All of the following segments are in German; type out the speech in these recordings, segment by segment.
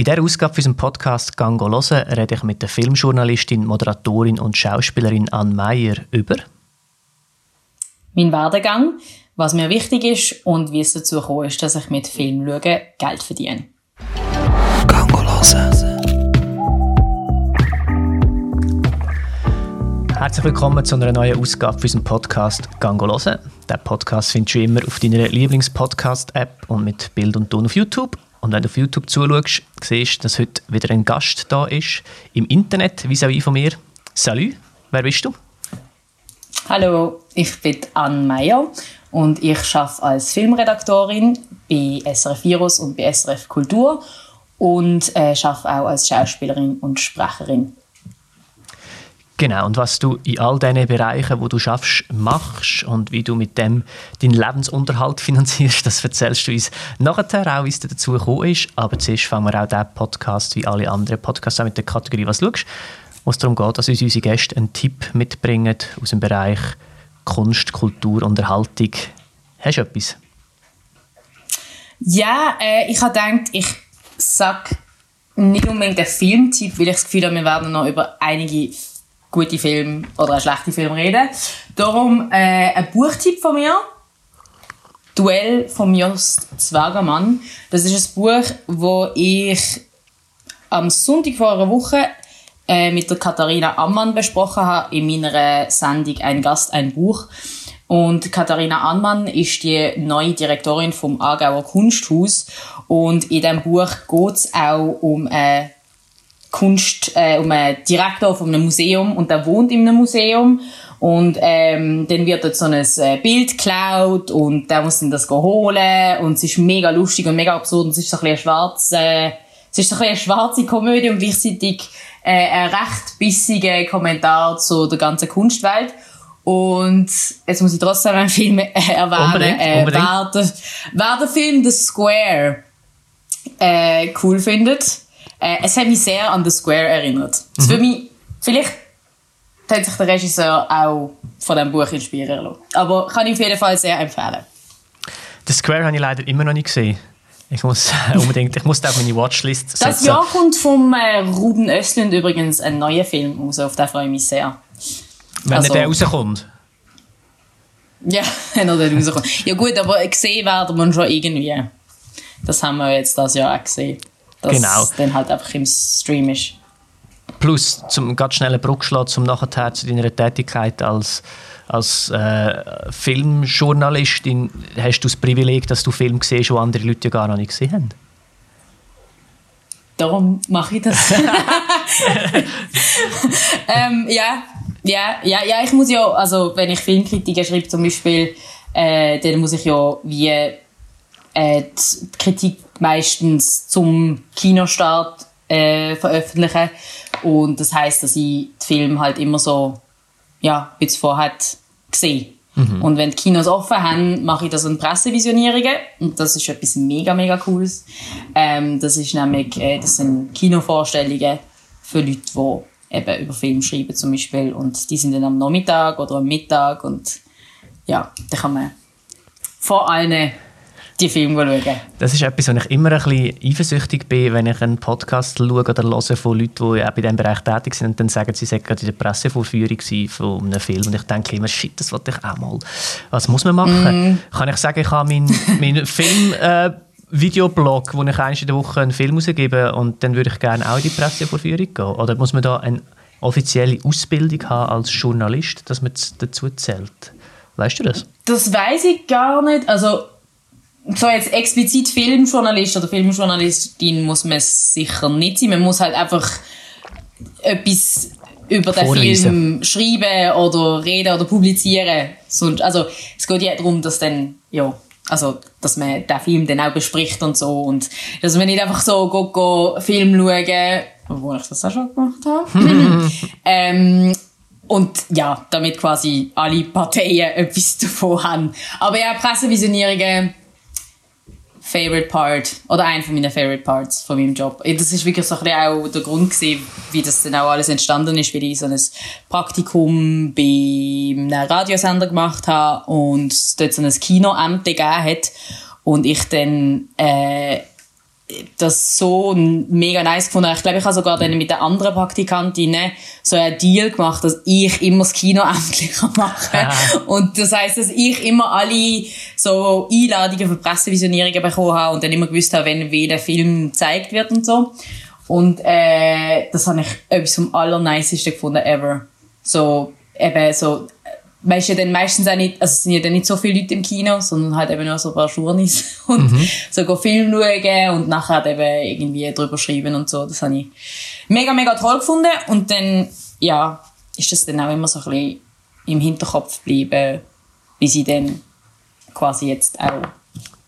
In dieser Ausgabe unserem Podcast «Gang hören» rede ich mit der Filmjournalistin, Moderatorin und Schauspielerin Anne Meyer über mein Werdegang, was mir wichtig ist und wie es dazu gekommen ist, dass ich mit Film schauen Geld verdiene. «Gang hören» Herzlich willkommen zu einer neuen Ausgabe unserem Podcast «Gang hören». Den Podcast findest du immer auf deiner Lieblingspodcast-App und mit Bild und Ton auf YouTube – und wenn du auf YouTube zuschaust, siehst du, dass heute wieder ein Gast da ist. Im Internet, vis-à-vis von mir. Salut, wer bist du? Hallo, ich bin Anne Meyer und ich arbeite als Filmredaktorin bei SRF Virus und bei SRF Kultur und äh, arbeite auch als Schauspielerin und Sprecherin. Genau, und was du in all diesen Bereichen, wo du schaffst, machst und wie du mit dem deinen Lebensunterhalt finanzierst, das erzählst du uns nachher auch, wie es dazu gekommen ist. Aber zuerst fangen wir auch diesen Podcast, wie alle anderen Podcasts, auch mit der Kategorie «Was schaust?», wo es darum geht, dass uns unsere Gäste einen Tipp mitbringen aus dem Bereich Kunst, Kultur, Unterhaltung. Hast du etwas? Ja, äh, ich habe gedacht, ich sage nicht unbedingt einen Filmtipp, weil ich das Gefühl habe, wir werden noch über einige gute Filme oder einen schlechten Film reden. Darum äh, ein Buchtipp von mir. Duell von Jost Zwergermann. Das ist ein Buch, wo ich am Sonntag vor einer Woche äh, mit der Katharina Ammann besprochen habe in meiner Sendung Ein Gast, ein Buch. Und Katharina Ammann ist die neue Direktorin vom Aargauer Kunsthaus. Und in diesem Buch geht es auch um eine Kunst, äh, um einen Direktor von einem Museum und der wohnt in einem Museum und ähm, dann wird dort so ein äh, Bild geklaut und der muss dann das holen und es ist mega lustig und mega absurd und es ist so ein bisschen schwarz, äh, es ist so ein bisschen eine schwarze Komödie und gleichzeitig äh, ein recht bissiger Kommentar zu der ganzen Kunstwelt. Und jetzt muss ich trotzdem einen Film äh, erwähnen. Unbedingt, äh, unbedingt. Wer, der, wer der Film The Square äh, cool findet, äh, es hat mich sehr an The Square erinnert. Mhm. Für mich, vielleicht hat sich der Regisseur auch von diesem Buch inspirieren lassen. Aber kann ich auf jeden Fall sehr empfehlen. The Square habe ich leider immer noch nicht gesehen. Ich muss unbedingt, ich muss auf meine Watchlist setzen. Das Jahr kommt vom äh, Ruben Östlund übrigens ein neuer Film raus, auf den freue ich mich sehr. Wenn also, der rauskommt? Ja, wenn er dann rauskommt. Ja gut, aber gesehen werden wir schon irgendwie. Das haben wir jetzt das Jahr auch gesehen dass genau. es dann halt einfach im Stream ist. Plus, zum ganz schnellen Bruchschlag zum nachher zu deiner Tätigkeit als, als äh, Filmjournalistin, hast du das Privileg, dass du Filme siehst, die andere Leute ja gar noch nicht gesehen haben? Darum mache ich das. ähm, ja, ja, ja, ja, ich muss ja, also wenn ich Filmkritiken schreibe zum Beispiel, äh, dann muss ich ja wie äh, die Kritik meistens zum Kinostart äh, veröffentlichen. Und das heißt, dass ich die Film halt immer so, ja, wie es vorher gesehen. Mhm. Und wenn die Kinos offen haben, mache ich das in Pressevisionierungen. Und das ist etwas mega, mega cooles. Ähm, das ist nämlich, äh, das sind Kinovorstellungen für Leute, die eben über Film schreiben zum Beispiel. Und die sind dann am Nachmittag oder am Mittag und ja, da kann man vor allen die Filme schauen. Das ist etwas, wo ich immer ein bisschen eifersüchtig bin, wenn ich einen Podcast schaue oder höre von Leuten, die auch in diesem Bereich tätig sind und dann sagen, sie seien gerade in der Pressevorführung von einem Film und ich denke immer, shit, das wollte ich auch mal. Was muss man machen? Mm. Kann ich sagen, ich habe meinen mein Film... Äh, Videoblog, wo ich einmal in der Woche einen Film rausgebe und dann würde ich gerne auch in die Pressevorführung gehen? Oder muss man da eine offizielle Ausbildung haben als Journalist, dass man dazu zählt? Weißt du das? Das weiß ich gar nicht. Also so jetzt explizit Filmjournalist oder Filmjournalistin muss man sicher nicht sein. Man muss halt einfach etwas über den Film schreiben oder reden oder publizieren. Also es geht ja darum, dass dann, ja, also dass man den Film dann auch bespricht und so und dass man nicht einfach so go, go Film schauen, obwohl ich das auch schon gemacht habe. ähm, und ja, damit quasi alle Parteien etwas davon haben. Aber ja, Pressevisionierungen Favorite Part oder ein von meinen Favorite Parts von meinem Job. Das ist wirklich so ein auch der Grund gewesen, wie das dann auch alles entstanden ist, weil ich so ein Praktikum bei einem Radiosender gemacht habe und dort so ein Kinoamt gegeben hat und ich dann äh, das so mega nice gefunden. Ich glaube, ich habe sogar dann mit den anderen Praktikantinnen so einen Deal gemacht, dass ich immer das Kino endlich mache. Ah. Und das heißt, dass ich immer alle so Einladungen für Pressevisionierungen bekommen habe und dann immer gewusst habe, wenn welcher Film gezeigt wird und so. Und äh, das habe ich etwas vom allernicesten gefunden ever. So, eben so weißt ja dann meistens auch nicht, also es sind ja dann nicht so viele Leute im Kino, sondern halt eben nur so ein paar Journeys und mhm. so go Film schauen und nachher halt eben irgendwie drüber schreiben und so. Das habe ich mega, mega toll gefunden und dann, ja, ist das dann auch immer so ein bisschen im Hinterkopf geblieben, wie sie dann quasi jetzt auch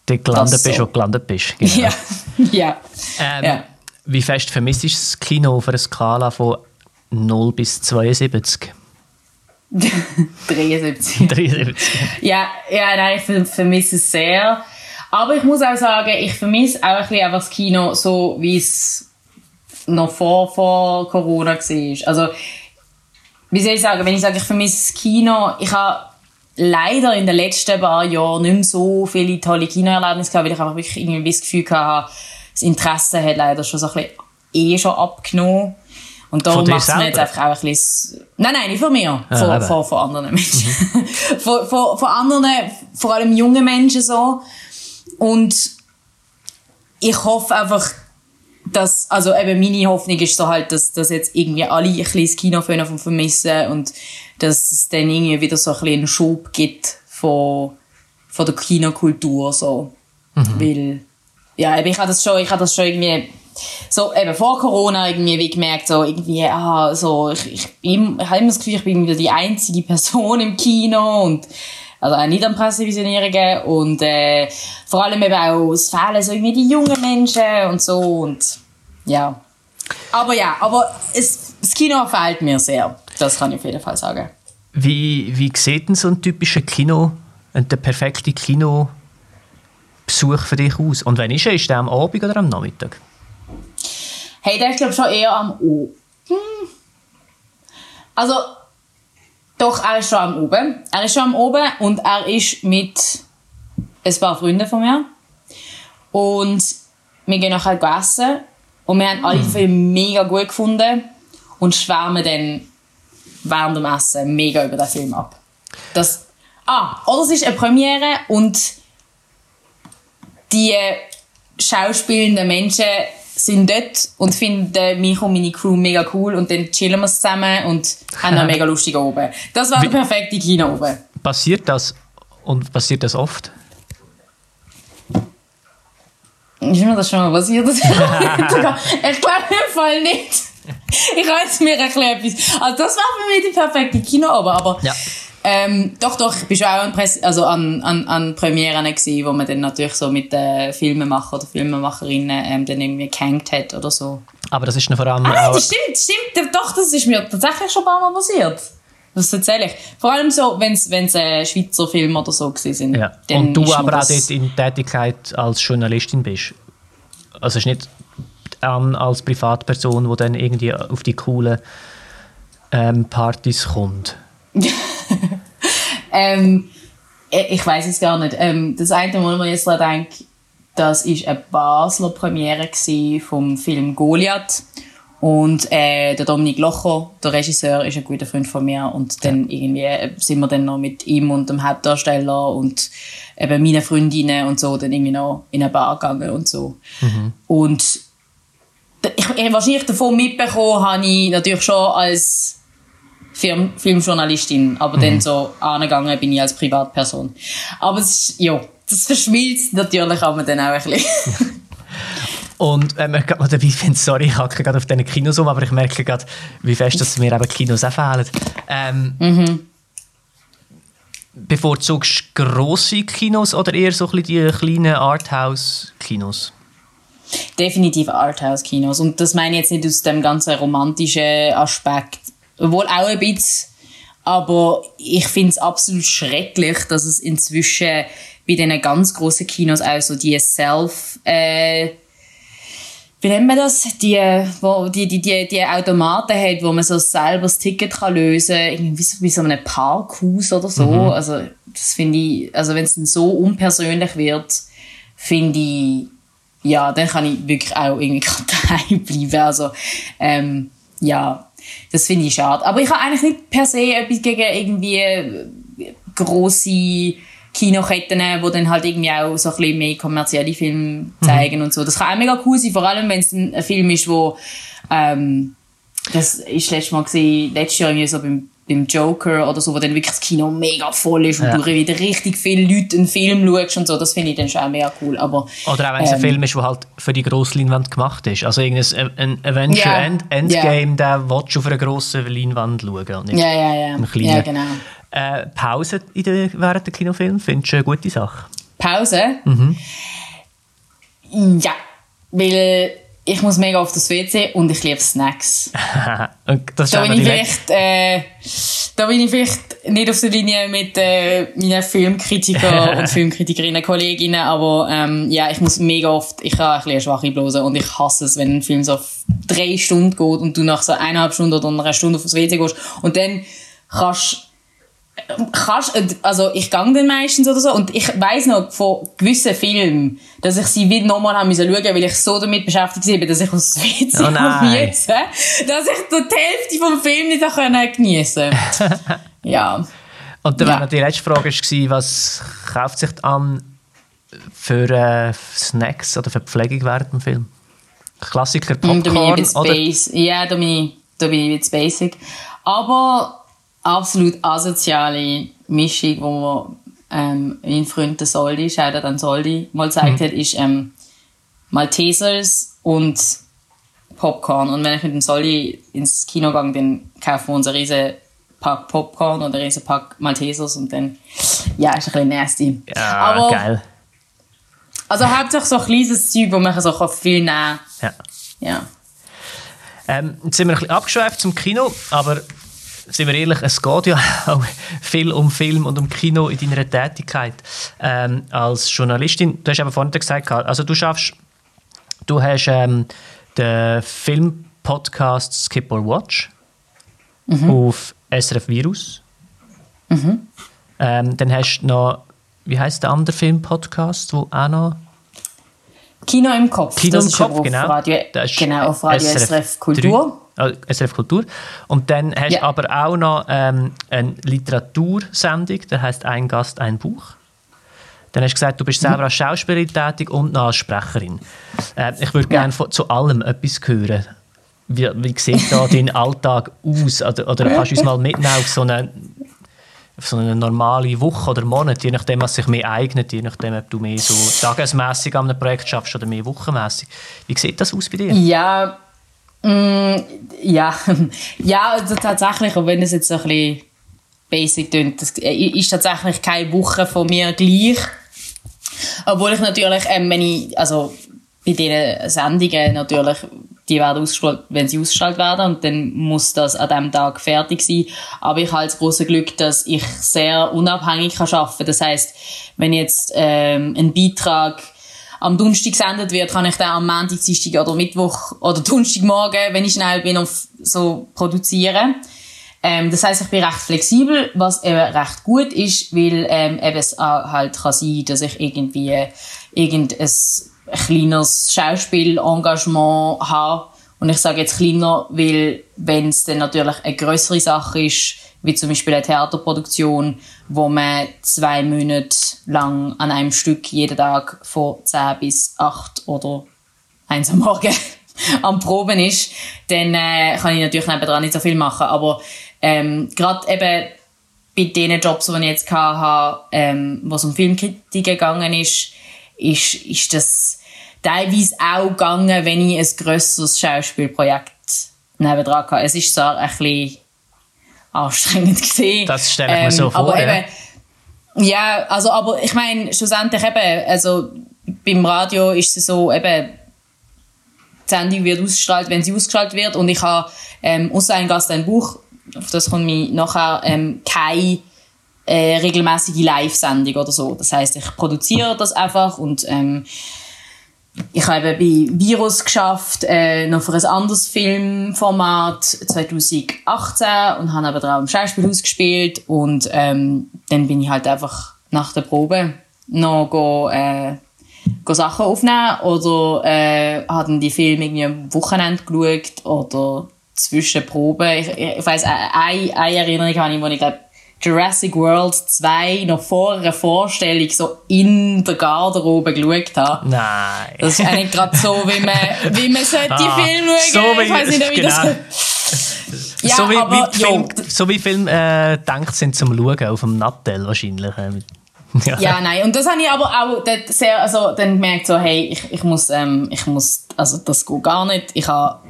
du gelandet so. bist und gelandet bist. Genau. Ja, ja. Ähm, ja. Wie fest vermisst du das Kino auf einer Skala von 0 bis 72? 73. 73. Ja, ja nein, ich vermisse es sehr. Aber ich muss auch sagen, ich vermisse auch ein bisschen das Kino so, wie es noch vor, vor Corona war. Also, wie soll ich sagen, wenn ich sage, ich vermisse das Kino, ich habe leider in den letzten paar Jahren nicht mehr so viele tolle Kinoerlebnisse gehabt, weil ich einfach wirklich irgendwie das Gefühl hatte, das Interesse hat leider schon so ein bisschen eh schon abgenommen. Und darum macht es mir jetzt einfach auch ein bisschen... Nein, nein, nicht von mir. Ja, von, von, von, anderen Menschen. Mhm. von, von, von anderen, vor allem jungen Menschen so. Und ich hoffe einfach, dass, also eben meine Hoffnung ist so halt, dass, dass jetzt irgendwie alle ein bisschen das Kino vermissen und dass es dann irgendwie wieder so ein bisschen einen Schub gibt von, von der Kinokultur so. Mhm. Weil, ja, ich habe das schon, ich habe das schon irgendwie so eben vor Corona irgendwie wie gemerkt, so irgendwie, ah, so, ich, ich, ich habe immer das Gefühl, ich bin wieder die einzige Person im Kino und also auch nicht an Pressevisionierungen und äh, vor allem eben auch, es fehlen so irgendwie die jungen Menschen und so und ja. Aber ja, aber es, das Kino fehlt mir sehr, das kann ich auf jeden Fall sagen. Wie, wie sieht denn so ein typischer Kino, der perfekte Kinobesuch für dich aus? Und wenn ist er, ist der am Abend oder am Nachmittag? Hey, der ist glaube schon eher am O. Hm. Also, doch, er ist schon am Oben. Er ist schon am Oben und er ist mit ein paar Freunden von mir. Und wir gehen nachher essen. Und wir haben alle. Filme mega gut gefunden und schwärmen dann während dem Essen mega über den Film ab. Das, ah, oder es ist eine Premiere und die schauspielenden Menschen sind dort und finden mich und meine Crew mega cool und dann chillen wir zusammen und haben einen mega lustig oben. Das war der perfekte Kino oben. Passiert das und passiert das oft? Ist mir das schon mal passiert? ich glaube im Fall nicht. Ich habe mir ein bisschen etwas... Also das war für mich die perfekte Kino oben, aber... Ja. Ähm, doch, doch, ich war auch an, Press also an, an, an Premieren gewesen, wo man dann natürlich so mit den Filmemacher oder Filmemacherinnen ähm, dann irgendwie gehängt hat oder so. Aber das ist noch vor allem ah, auch... das stimmt, stimmt, doch, das ist mir tatsächlich schon ein paar Mal passiert. Das erzähle ich. Vor allem so, wenn es äh, Schweizer Filme oder so sind. Ja. Und du aber auch dort in Tätigkeit als Journalistin bist. Also es ist nicht ähm, als Privatperson, die dann irgendwie auf die coolen ähm, Partys kommt. ähm, ich weiß es gar nicht. Ähm, das eine, wo man jetzt denke, das ist eine Basler Premiere vom Film Goliath. Und äh, der Dominik Locher, der Regisseur, ist ein guter Freund von mir. Und dann irgendwie sind wir dann noch mit ihm und dem Hauptdarsteller und eben meinen Freundinnen und so dann irgendwie noch in eine Bar gegangen und so. Mhm. Und ich, ich, wahrscheinlich davon mitbekommen habe ich natürlich schon als Film, Filmjournalistin, aber mhm. dann so angegangen bin ich als Privatperson. Aber es ist, ja, das verschmilzt natürlich aber dann auch ein bisschen. Und äh, ich gerade dabei finde, sorry, ich hacke gerade auf diesen Kinos um, aber ich merke gerade, wie fest dass mir eben Kinos auch fehlen. Ähm, mhm. Bevorzugst du grosse Kinos oder eher so ein die kleinen Arthouse-Kinos? Definitiv Arthouse-Kinos. Und das meine ich jetzt nicht aus dem ganzen romantischen Aspekt, wohl auch ein bisschen. Aber ich finde es absolut schrecklich, dass es inzwischen bei diesen ganz grossen Kinos auch so die Self, äh, wie nennt man das? Die, wo, die, die, die, die Automaten hat, wo man so selber das Ticket kann lösen kann, irgendwie wie so einem Parkhaus oder so. Mhm. Also, das finde ich, also wenn es dann so unpersönlich wird, finde ich, ja, dann kann ich wirklich auch irgendwie daheim bleiben. Also, ähm, ja, das finde ich schade. Aber ich habe eigentlich nicht per se etwas gegen irgendwie grosse Kinoketten, die dann halt irgendwie auch so ein bisschen mehr kommerzielle Filme zeigen mhm. und so. Das kann auch mega cool sein, vor allem wenn es ein, ein Film ist, wo ähm, das ist letztes Mal gesehen, letztes Jahr irgendwie so beim beim Joker oder so, wo dann wirklich das Kino mega voll ist und ja. du wieder richtig viele Leute einen Film schaust und so, das finde ich dann schon mega cool. Aber, oder auch wenn es ähm, ein Film ist, der halt für die grosse Leinwand gemacht ist. Also irgendein ein Avenger yeah, End, Endgame, yeah. den willst du auf einer grossen Leinwand schauen und nicht ja, ja, ja. einen kleinen. Ja, genau. Äh, Pause in der, während der Kinofilm, findest du eine gute Sache? Pause? Mhm. Ja, weil ich muss mega auf das WC und ich liebe Snacks. das da, bin ich vielleicht, äh, da bin ich vielleicht nicht auf der Linie mit äh, meinen Filmkritiker und Filmkritikerinnen, Kolleginnen, aber ähm, ja, ich muss mega oft, ich habe ein bisschen eine schwache Blase und ich hasse es, wenn ein Film so drei Stunden geht und du nach so eineinhalb Stunden oder einer Stunde auf das WC gehst und dann kannst kannst, also ich gehe dann meistens oder so und ich weiß noch von gewissen Filmen, dass ich sie wieder nochmal haben müssen schauen, weil ich so damit beschäftigt war, dass ich aus WC oh müssen, dass ich die Hälfte vom Film nicht geniessen konnte. ja. Und dann ja. die letzte Frage war, was kauft sich an für äh, Snacks oder für Pflegung während dem Film? Klassiker Popcorn? Da bin ich oder? Ja, da bin ich, da bin ich jetzt basic. Aber absolut asoziale Mischung, wo man ähm, mein Freund der Soldi, Shoutout an Soldi, mal gezeigt mhm. hat, ist ähm, Maltesers und Popcorn. Und wenn ich mit dem Soldi ins Kino gehe, dann kaufen wir uns einen riesen Pack Popcorn oder einen riesen Pack Maltesers und dann, ja, ist ein bisschen nasty. Ja, Aber, geil. Also hauptsächlich so ein kleines Zeug, wo man so viel nehmen kann. Ja. ja. Ähm, jetzt sind wir ein bisschen abgeschweift zum Kino, aber sind wir ehrlich, es geht ja auch viel um Film und um Kino in deiner Tätigkeit ähm, als Journalistin. Du hast aber vorhin gesagt, also du schaffst, du hast ähm, den Filmpodcast Skip or Watch mhm. auf SRF Virus. Mhm. Ähm, dann hast du noch, wie heißt der andere Filmpodcast, wo auch noch Kino im Kopf. Kino das im Kopf, genau. Radio, genau, auf Radio SRF, SRF Kultur. 3. SRF Kultur. Und dann hast du yeah. aber auch noch ähm, eine Literatursendung, der heißt Ein Gast, ein Buch. Dann hast du gesagt, du bist selber als Schauspielerin tätig und noch als Sprecherin. Äh, ich würde gerne ja. zu allem etwas hören. Wie, wie sieht da dein Alltag aus? Oder, oder kannst du uns mal mitnehmen auf so eine, auf so eine normale Woche oder Monat, je nachdem, was sich mehr eignet, je nachdem, ob du mehr so tagesmässig an einem Projekt schaffst oder mehr wochenmässig. Wie sieht das aus bei dir? Ja, Mm, ja, ja also tatsächlich, auch wenn es jetzt so ein bisschen basic klingt, das ist tatsächlich keine Woche von mir gleich. Obwohl ich natürlich, ähm, wenn ich, also bei diesen Sendungen natürlich, die werden ausgestrahlt, wenn sie ausgestrahlt werden und dann muss das an diesem Tag fertig sein. Aber ich habe das große Glück, dass ich sehr unabhängig arbeiten kann. Das heißt, wenn jetzt ähm, ein Beitrag am Donnerstag gesendet wird, kann ich dann am Montag, Dienstag oder Mittwoch oder Donnerstagmorgen, wenn ich schnell bin, auf so produzieren. Ähm, das heißt, ich bin recht flexibel, was eben recht gut ist, weil ähm, eben es halt kann sein, dass ich irgendwie irgendein kleines Schauspielengagement habe. Und ich sage jetzt kleiner, weil wenn es dann natürlich eine größere Sache ist, wie zum Beispiel eine Theaterproduktion, wo man zwei Monate lang an einem Stück jeden Tag von 10 bis 8 oder 1 am Morgen am Proben ist, dann äh, kann ich natürlich nebenan nicht so viel machen. Aber ähm, gerade eben bei den Jobs, die ich jetzt hatte, ähm, wo es um Filmkritik gegangen ist, ist, ist das teilweise auch gegangen, wenn ich ein grösseres Schauspielprojekt nebenan hatte. Es ist zwar ein bisschen anstrengend gesehen. Das stelle ich mir so ähm, vor. Aber ja. eben, ja, also, aber ich meine, schlussendlich eben, also beim Radio ist es so, eben, die Sendung wird ausgestrahlt, wenn sie ausgestrahlt wird und ich habe ähm, außer ein Gast ein Buch, auf das kommt mir nachher ähm, keine äh, regelmäßige Live-Sendung oder so. Das heißt, ich produziere das einfach und ähm, ich habe bei Virus geschafft, äh, noch für ein anderes Filmformat 2018 und habe aber drauf im Schauspielhaus gespielt und ähm, dann bin ich halt einfach nach der Probe noch go, äh, Sachen aufnehmen oder äh, habe dann die Filme irgendwie am Wochenende geschaut oder zwischen Proben. Ich, ich weiss, eine, eine Erinnerung habe ich, wo ich glaube Jurassic World 2 noch vor einer Vorstellung so in der Garderobe geschaut habe. Nein. Das ist eigentlich gerade so, wie man, wie man sollte ah, Film schauen. So wie, ich weiß nicht, wie genau. das ja, so wie, aber, wie Film, so wie Film äh, denkt sind zum Schauen auf dem Nattel wahrscheinlich. Äh, ja. ja. nein. Und das habe ich aber auch sehr, also, dann gemerkt, so, hey, ich, ich muss, ähm, ich muss, also das geht gar nicht. Ich habe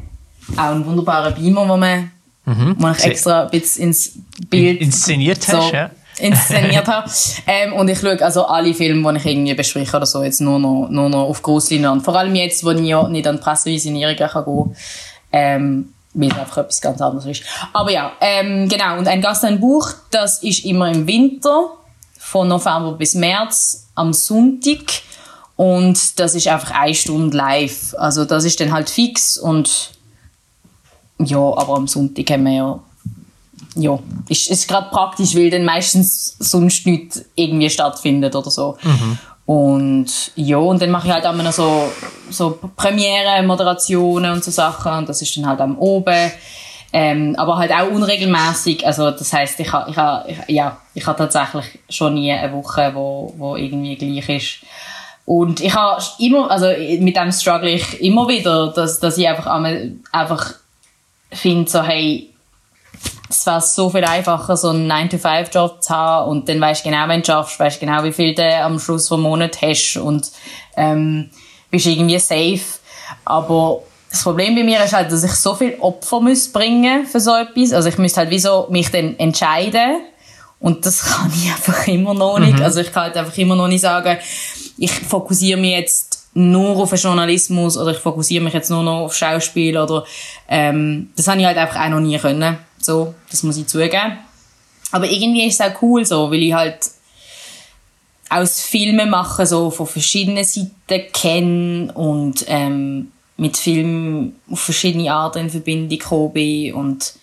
auch einen wunderbaren Beamer, wo man Mhm. Wo ich extra ein bisschen ins Bild inszeniert so hast, ja. inszeniert habe. Ähm, und ich schaue also alle Filme, die ich irgendwie bespreche oder so, jetzt nur noch, nur noch auf Grosslinie an. Vor allem jetzt, wo ich ja nicht an Pressevisionierungen gehen kann, ähm, weil es einfach etwas ganz anderes ist. Aber ja, ähm, genau. Und ein Gast, ein Buch, das ist immer im Winter, von November bis März, am Sonntag. Und das ist einfach eine Stunde live. Also das ist dann halt fix und ja, aber am Sonntag haben wir ja ja, ist, ist gerade praktisch, weil dann meistens sonst nichts irgendwie stattfindet oder so. Mhm. Und ja, und dann mache ich halt auch noch so, so Premiere, Moderationen und so Sachen und das ist dann halt am oben. Ähm, aber halt auch unregelmäßig. Also das heißt, ich habe ich ha, ich, ja, ich ha tatsächlich schon nie eine Woche, wo, wo irgendwie gleich ist. Und ich habe immer, also mit dem struggle ich immer wieder, dass, dass ich einfach, einfach finde so, hey, es wäre so viel einfacher, so einen 9-to-5-Job zu haben und dann weißt du genau, wenn du schaffst, weißt genau, wie viel du am Schluss vom Monat hast und ähm, bist irgendwie safe. Aber das Problem bei mir ist halt, dass ich so viel Opfer muss bringen für so etwas. Also ich müsste halt wieso mich dann entscheiden und das kann ich einfach immer noch nicht. Mhm. Also ich kann halt einfach immer noch nicht sagen, ich fokussiere mich jetzt nur auf den Journalismus oder ich fokussiere mich jetzt nur noch auf Schauspiel oder ähm, das habe ich halt einfach auch noch nie können. So, das muss ich zugeben. Aber irgendwie ist es auch cool so, weil ich halt aus Filmen machen so von verschiedenen Seiten kenne und ähm, mit Filmen auf verschiedene Arten in Verbindung gekommen bin und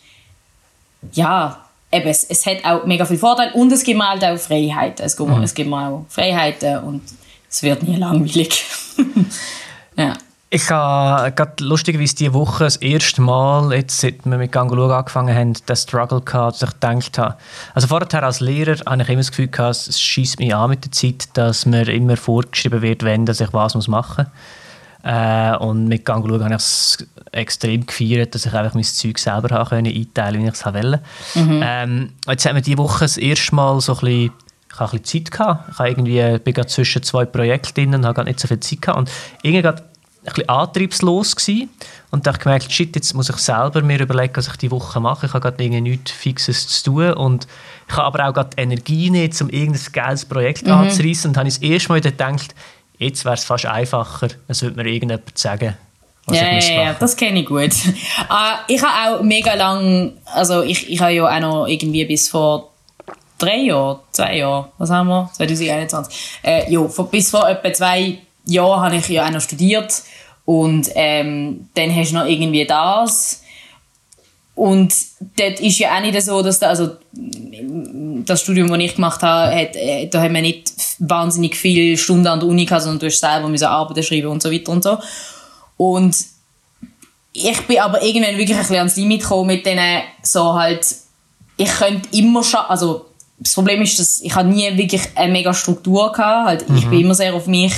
ja, eben, es, es hat auch mega viel Vorteile und es gibt mir halt auch Freiheiten. Es gibt, mhm. es gibt mir auch Freiheiten und es wird nie langweilig. ja. Ich habe gerade lustigerweise diese Woche das erste Mal, jetzt seit wir mit Gangolo angefangen haben, den Struggle gehabt, dass ich gedacht habe. Also vorher als Lehrer hatte ich immer das Gefühl gehabt, es schießt mich an mit der Zeit, dass mir immer vorgeschrieben wird, wenn dass ich was machen muss. Äh, und mit Gangolo habe ich es extrem gefeiert, dass ich einfach mein Zeug selber können, einteilen, wie ich es wollte. Mhm. Ähm, jetzt haben wir diese Woche das erste Mal so ein bisschen ich hatte ein bisschen Zeit. Gehabt. Ich irgendwie, bin gerade zwischen zwei Projekten drin und habe nicht so viel Zeit. Gehabt. Und irgendwie gerade ein bisschen antriebslos gewesen. Und da habe ich gemerkt, shit, jetzt muss ich selber mir überlegen, was ich die Woche mache. Ich habe gerade nichts Fixes zu tun. Und ich habe aber auch gerade Energie nicht, um irgendein geiles Projekt mhm. anzureißen. Und habe ich das erste Mal gedacht, jetzt wäre es fast einfacher, es würde mir irgendjemand sagen, was ja, ja, ja, das kenne ich gut. uh, ich habe auch mega lang, also ich, ich habe ja auch noch irgendwie bis vor drei Jahren, zwei Jahren, was haben wir? 2021. Äh, ja, bis vor etwa zwei Jahren habe ich ja auch noch studiert und ähm, dann hast du noch irgendwie das. Und dort ist ja auch nicht so, dass da, also das Studium, das ich gemacht habe, hat, äh, da haben wir nicht wahnsinnig viele Stunden an der Uni gehabt, sondern du hast selber müssen Arbeiten schreiben und so weiter und so. Und ich bin aber irgendwann wirklich ein bisschen ans Limit gekommen mit denen so halt, ich könnte immer schon, also das Problem ist, dass ich nie wirklich eine mega Struktur hatte. Halt, mhm. Ich bin immer sehr auf mich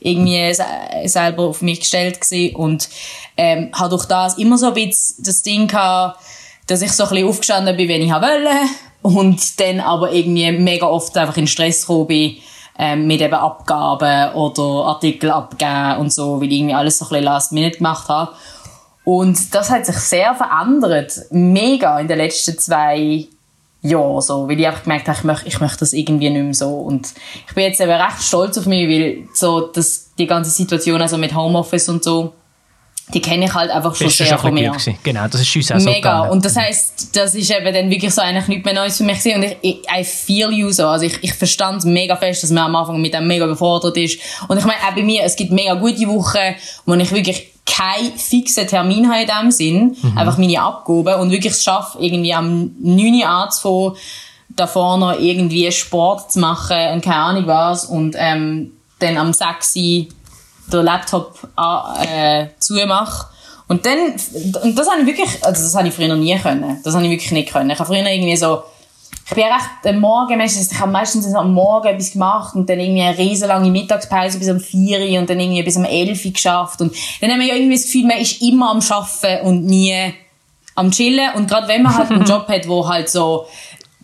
irgendwie selber auf mich gestellt gewesen und ähm, habe durch das immer so ein bisschen das Ding gehabt, dass ich so ein bisschen aufgestanden bin, wenn ich wollte und dann aber irgendwie mega oft einfach in Stress gekommen bin ähm, mit eben Abgaben oder Artikel abgeben und so, weil ich irgendwie alles so ein bisschen last minute gemacht habe. Und das hat sich sehr verändert, mega in den letzten zwei ja, so, weil ich einfach gemerkt habe, ich möchte, ich möchte das irgendwie nicht mehr so. Und ich bin jetzt eben recht stolz auf mich, weil so, das, die ganze Situation, also mit Homeoffice und so, die kenne ich halt einfach schon Bist sehr von mir. Genau, das ist uns auch Mega. So und das heisst, das ist eben dann wirklich so eigentlich nichts mehr Neues für mich gewesen. Und ich, ich I feel you so. Also ich, ich verstand mega fest, dass man am Anfang mit dem mega gefordert ist. Und ich meine, auch bei mir, es gibt mega gute Wochen, wo ich wirklich keinen fixen Termin habe in dem Sinn. Mhm. Einfach meine Abgaben und wirklich es schaffe, irgendwie am 9 Uhr anzufangen, davor noch irgendwie Sport zu machen und keine Ahnung was und ähm, dann am 6 Uhr den Laptop äh, zumache. Und dann, und das habe ich wirklich, also das habe ich früher noch nie können. Das habe ich wirklich nicht können. Ich habe früher irgendwie so, ich bin ja recht am Morgen, meistens, ich habe meistens am Morgen etwas gemacht und dann irgendwie eine riesenlange Mittagspause bis um 4 Uhr und dann irgendwie bis um 11 Uhr geschafft. Und dann haben wir ja irgendwie das Gefühl, man ist immer am Arbeiten und nie am Chillen. Und gerade wenn man halt einen Job hat, wo halt so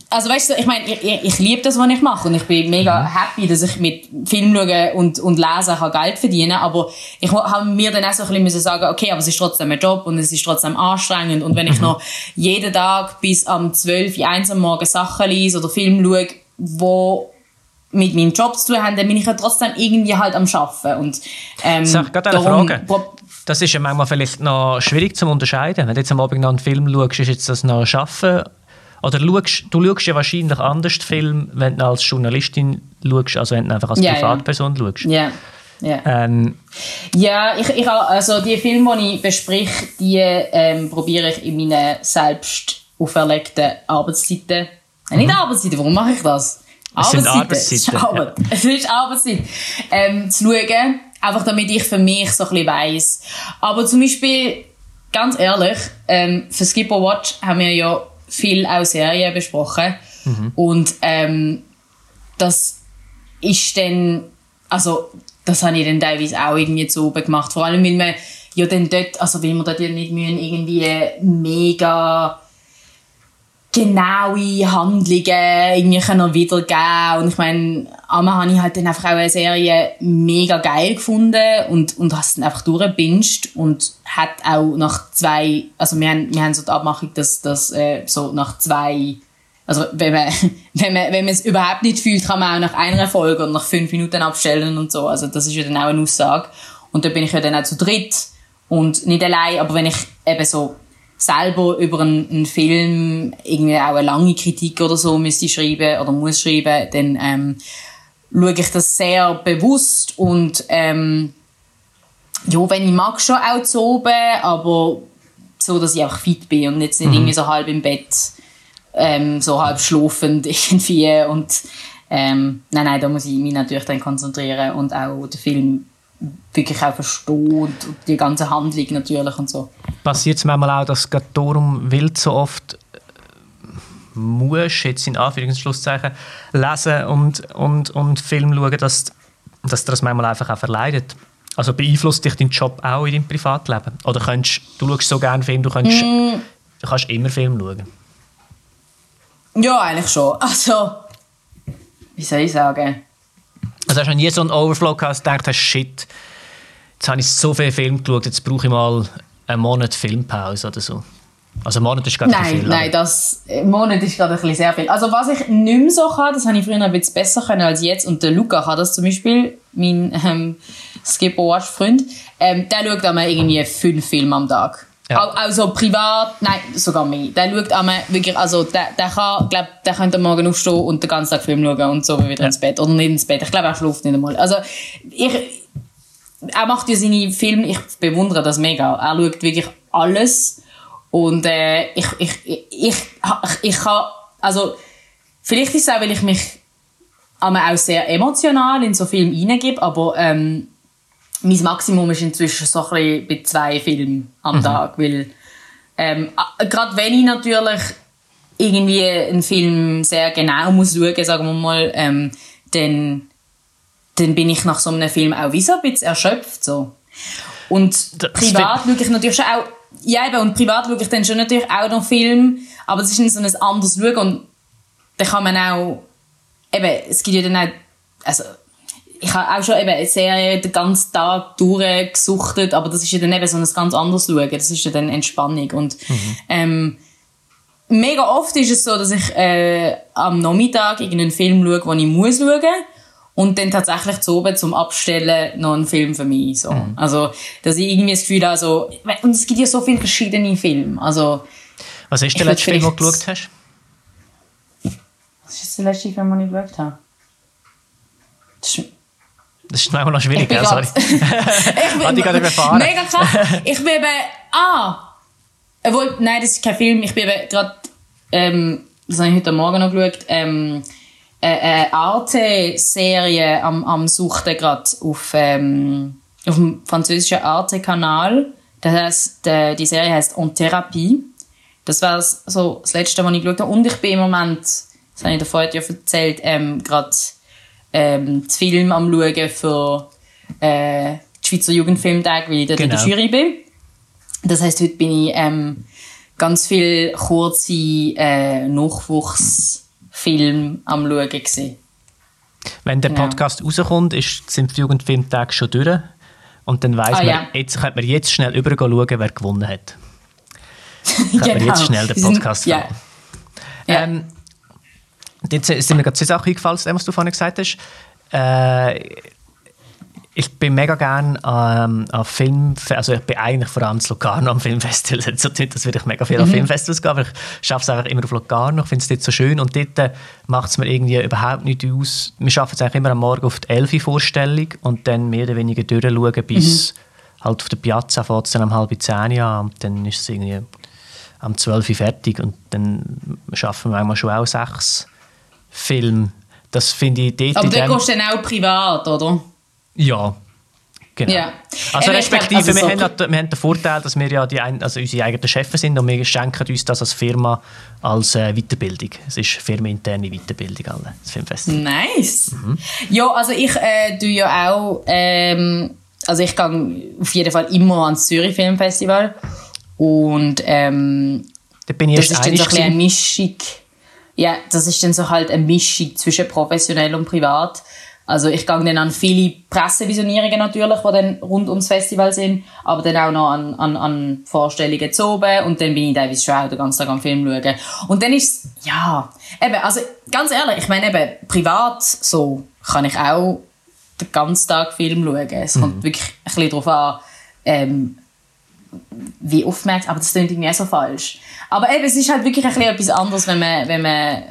also weißt du, ich meine, ich, ich, liebe das, was ich mache und ich bin mega mhm. happy, dass ich mit Film schauen und, und lesen kann Geld verdienen aber ich habe mir dann auch so ein bisschen sagen okay, aber es ist trotzdem ein Job und es ist trotzdem anstrengend und wenn ich mhm. noch jeden Tag bis am 12, 1 am Morgen Sachen lese oder Film schaue, wo mit meinem Job zu tun haben, dann bin ich ja trotzdem irgendwie halt am Arbeiten. Und, ähm, Sag gerade eine Frage. Das ist ja manchmal vielleicht noch schwierig zu unterscheiden. Wenn du jetzt am Abend noch einen Film schaust, ist jetzt das noch Arbeiten oder schaust, du schaust ja wahrscheinlich anders Film, wenn du als Journalistin schaust, als wenn du einfach als ja, Privatperson ja. schaust. Ja. Ja, ähm, ja ich, ich, also die Filme, die ich bespreche, die ähm, probiere ich in meinen selbst auferlegten Arbeitszeiten. Äh, nicht mhm. Arbeitszeiten, warum mache ich das? Es sind Arbeitszeiten. Es ist, Arbeit. Ja. es ist Arbeitszeit. Ähm, zu schauen, einfach damit ich für mich so ein bisschen weiss. Aber zum Beispiel, ganz ehrlich, ähm, für Skipper Watch haben wir ja viel auch Serien besprochen. Mhm. Und ähm, das ist dann, also das habe ich dann teilweise auch irgendwie zu oben gemacht. Vor allem, weil man ja dann dort, also weil wir dort ja nicht müssen, irgendwie mega genaue Handlungen irgendwie können wiedergeben und ich meine, einmal habe ich halt dann einfach auch eine Serie mega geil gefunden und, und hast dann einfach durchgebinged und hat auch nach zwei, also wir haben, wir haben so die Abmachung, dass, dass äh, so nach zwei also wenn man, wenn man, wenn man es überhaupt nicht fühlt, kann man auch nach einer Folge oder nach fünf Minuten abstellen und so. Also das ist ja dann auch eine Aussage. Und da bin ich ja dann auch zu dritt und nicht allein, aber wenn ich eben so selber über einen, einen, Film irgendwie auch eine lange Kritik oder so müsste schreiben oder muss schreiben, dann ähm, schaue ich das sehr bewusst und ähm, ja, wenn ich mag, schon auch zu oben, aber so, dass ich auch fit bin und jetzt nicht mhm. irgendwie so halb im Bett ähm, so halb schlafend irgendwie und ähm, nein, nein, da muss ich mich natürlich dann konzentrieren und auch den Film wirklich auch verstehen und die ganze Handlung natürlich und so. Passiert es manchmal auch, dass du darum wild so oft äh, musst, jetzt in Anführungszeichen, lesen und, und, und Film schauen, dass, dass dir das manchmal einfach auch verleidet? Also beeinflusst dich dein Job auch in deinem Privatleben? Oder könntest, du schaust so gerne Film, du, könntest, mm. du kannst immer Film schauen? Ja, eigentlich schon. Also, wie soll ich sagen? Also hast du nie so einen Overflow gehabt, gedacht hast, shit, jetzt habe ich so viele Filme geschaut, jetzt brauche ich mal einen Monat Filmpause oder so. Also ein Monat ist gerade nein, viel. Nein, das, ein Monat ist gerade ein bisschen sehr viel. Also was ich nicht mehr so kann, das habe ich früher ein bisschen besser können als jetzt. Und der Luca kann das zum Beispiel, mein ähm, Skipper-Watch-Freund, ähm, der schaut einmal irgendwie fünf Filme am Tag. Ja. Also privat, nein, sogar mehr. Der schaut einmal wirklich, also der, der kann, glaub, der könnte am Morgen aufstehen und den ganzen Tag Film schauen und so wieder ja. ins Bett. Oder nicht ins Bett. Ich glaube, er schläft nicht einmal. Also, ich, er macht ja seine Filme, ich bewundere das mega. Er schaut wirklich alles. Und, äh, ich, ich, ich, ich, ich kann, also, vielleicht ist es auch, weil ich mich einmal auch sehr emotional in so Filme hineingebe, aber, ähm, mein Maximum ist inzwischen so ein bei zwei Filmen am mhm. Tag, weil ähm, gerade wenn ich natürlich irgendwie einen Film sehr genau muss schauen, sagen wir mal, ähm, dann, dann bin ich nach so einem Film auch wie so ein bisschen erschöpft. So. Und das privat schaue ich natürlich schon auch, ja eben, und privat schaue ich dann schon natürlich auch noch Film, aber es ist nicht so ein anderes Schauen und dann kann man auch, eben, es gibt ja dann auch, also ich habe auch schon eben eine Serie den ganzen Tag durchgesuchtet, aber das ist ja dann eben so ein ganz anderes Schauen. Das ist ja dann Entspannung. Und, mhm. ähm, mega oft ist es so, dass ich äh, am Nachmittag irgendeinen Film schaue, den ich muss schauen und dann tatsächlich zu oben zum Abstellen noch einen Film für mich. So. Mhm. Also, dass ich irgendwie das Gefühl habe, so, und es gibt ja so viele verschiedene Filme. Also, Was ist der letzte Film, den du geschaut hast? Was ist der letzte Film, den ich geschaut habe? Das ist das ist manchmal noch schwierig, ja, sorry. ich bin, ich gerade erfahren. Mega krass. Ich bin eben, ah, obwohl, nein, das ist kein Film. Ich bin eben gerade, ähm, das habe ich heute Morgen noch geschaut, ähm, eine Arte-Serie am, am Suchten gerade auf, ähm, auf dem französischen Arte-Kanal. Das heißt, die, die Serie heißt En Therapie. Das war so das Letzte, was ich geschaut habe. Und ich bin im Moment, das habe ich dir vorher ja erzählt, ähm, gerade ähm, das Film am Schauen für äh, die Schweizer Jugendfilmtag, weil ich dort genau. in der Jury bin. Das heißt, heute bin ich ähm, ganz viel kurze äh, Nachwuchsfilme am Schauen gewesen. Wenn der Podcast ja. rauskommt, ist, sind die Jugendfilmtage schon durch. Und dann weiss ah, man, ja. jetzt könnte man jetzt schnell überschauen, wer gewonnen hat. genau. Könnte man jetzt schnell den Podcast sind, ja. Ähm, jetzt sind mir gerade zwei Sachen eingefallen, was du vorhin gesagt hast. Äh, ich bin mega gerne ähm, an Film, also ich bin eigentlich vor allem in Locarno am Filmfestival. So nicht, dass ich mega viel mhm. an Filmfestivals gehe, aber ich schaffe es einfach immer auf Locarno. Ich finde es dort so schön und dort äh, macht es mir irgendwie überhaupt nicht aus. Wir schaffen es eigentlich immer am Morgen auf die 11 Vorstellung und dann mehr oder weniger durchschauen bis mhm. halt auf der Piazza fährt es dann um halb zehn an und dann ist es irgendwie am 12 Uhr fertig und dann schaffen wir manchmal schon auch sechs Filme. Das finde ich dort... Aber dann gehst du dann auch privat, oder? Ja, Genau. Ja. Also respektive, also so wir, haben, wir haben den Vorteil, dass wir ja die ein, also unsere eigenen Chefs sind und wir schenken uns das als Firma als äh, Weiterbildung. Es ist firmeninterne Weiterbildung, alle, das Filmfestival. Nice. Mhm. Ja, also ich äh, tue ja auch, ähm, also ich gehe auf jeden Fall immer ans Zürich Filmfestival und ähm, da bin ich das ist dann so ein eine Mischung, ja, das ist dann so halt eine Mischung zwischen professionell und privat also ich gehe dann an viele Pressevisionierungen natürlich, die dann rund ums Festival sind, aber dann auch noch an, an, an Vorstellungen zu oben und dann bin ich teilweise schon auch den ganzen Tag am Film schauen. Und dann ist ja, eben, also ganz ehrlich, ich meine eben, privat so kann ich auch den ganzen Tag Film schauen. Es mhm. kommt wirklich ein bisschen darauf an, ähm, wie aufmerksam, aber das klingt irgendwie so falsch. Aber eben, es ist halt wirklich ein bisschen etwas anderes, wenn man, wenn man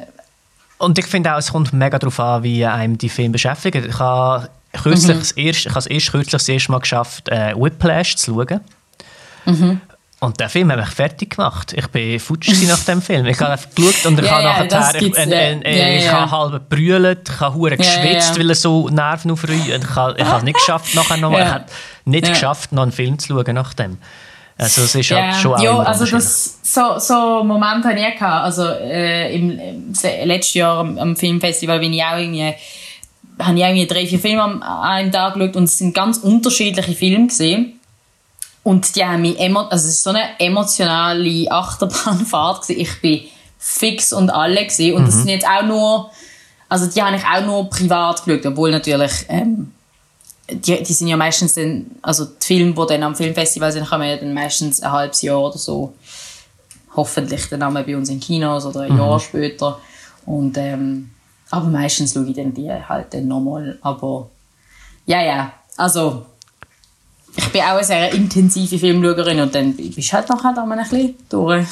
und ich finde auch, es kommt mega darauf an, wie einem die Filme beschäftigen. Ich habe kürzlich mhm. das erste, ich habe es erst kürzlich das erste Mal geschafft, äh, Whiplash zu schauen. Mhm. Und der Film hat mich fertig gemacht. Ich bin futsch nach dem Film. Ich habe geschaut und ich yeah, habe nachher, ich, äh, äh, äh, ich habe halb brüllt, ich habe hure geschwitzt, weil er so Nerven aufrührt. Ich habe, ich habe es nicht geschafft, nachher noch, ich habe nicht geschafft, noch einen Film zu schauen nach dem. Also es ist halt schon Ja, also das, so, so Momente hatte ich gehabt. Also äh, im, im letzten Jahr am, am, Filmfestival bin ich auch irgendwie, habe ich irgendwie drei, vier Filme an einem Tag geschaut und es sind ganz unterschiedliche Filme gesehen. Und die haben mich emo also es ist so eine emotionale Achterbahnfahrt gewesen. Ich bin fix und alle gesehen und mhm. das sind jetzt auch nur, also die habe ich auch nur privat geschaut, obwohl natürlich ähm, die, die sind ja meistens dann, also die Filme, die dann am Filmfestival sind, kommen ja dann meistens ein halbes Jahr oder so, hoffentlich dann einmal bei uns in Kinos oder ein mhm. Jahr später. Und, ähm, aber meistens schaue ich dann die halt dann nochmal. Aber ja, ja, also ich bin auch eine sehr intensive Filmschauerin und dann bist du halt nachher da mal ein bisschen durch.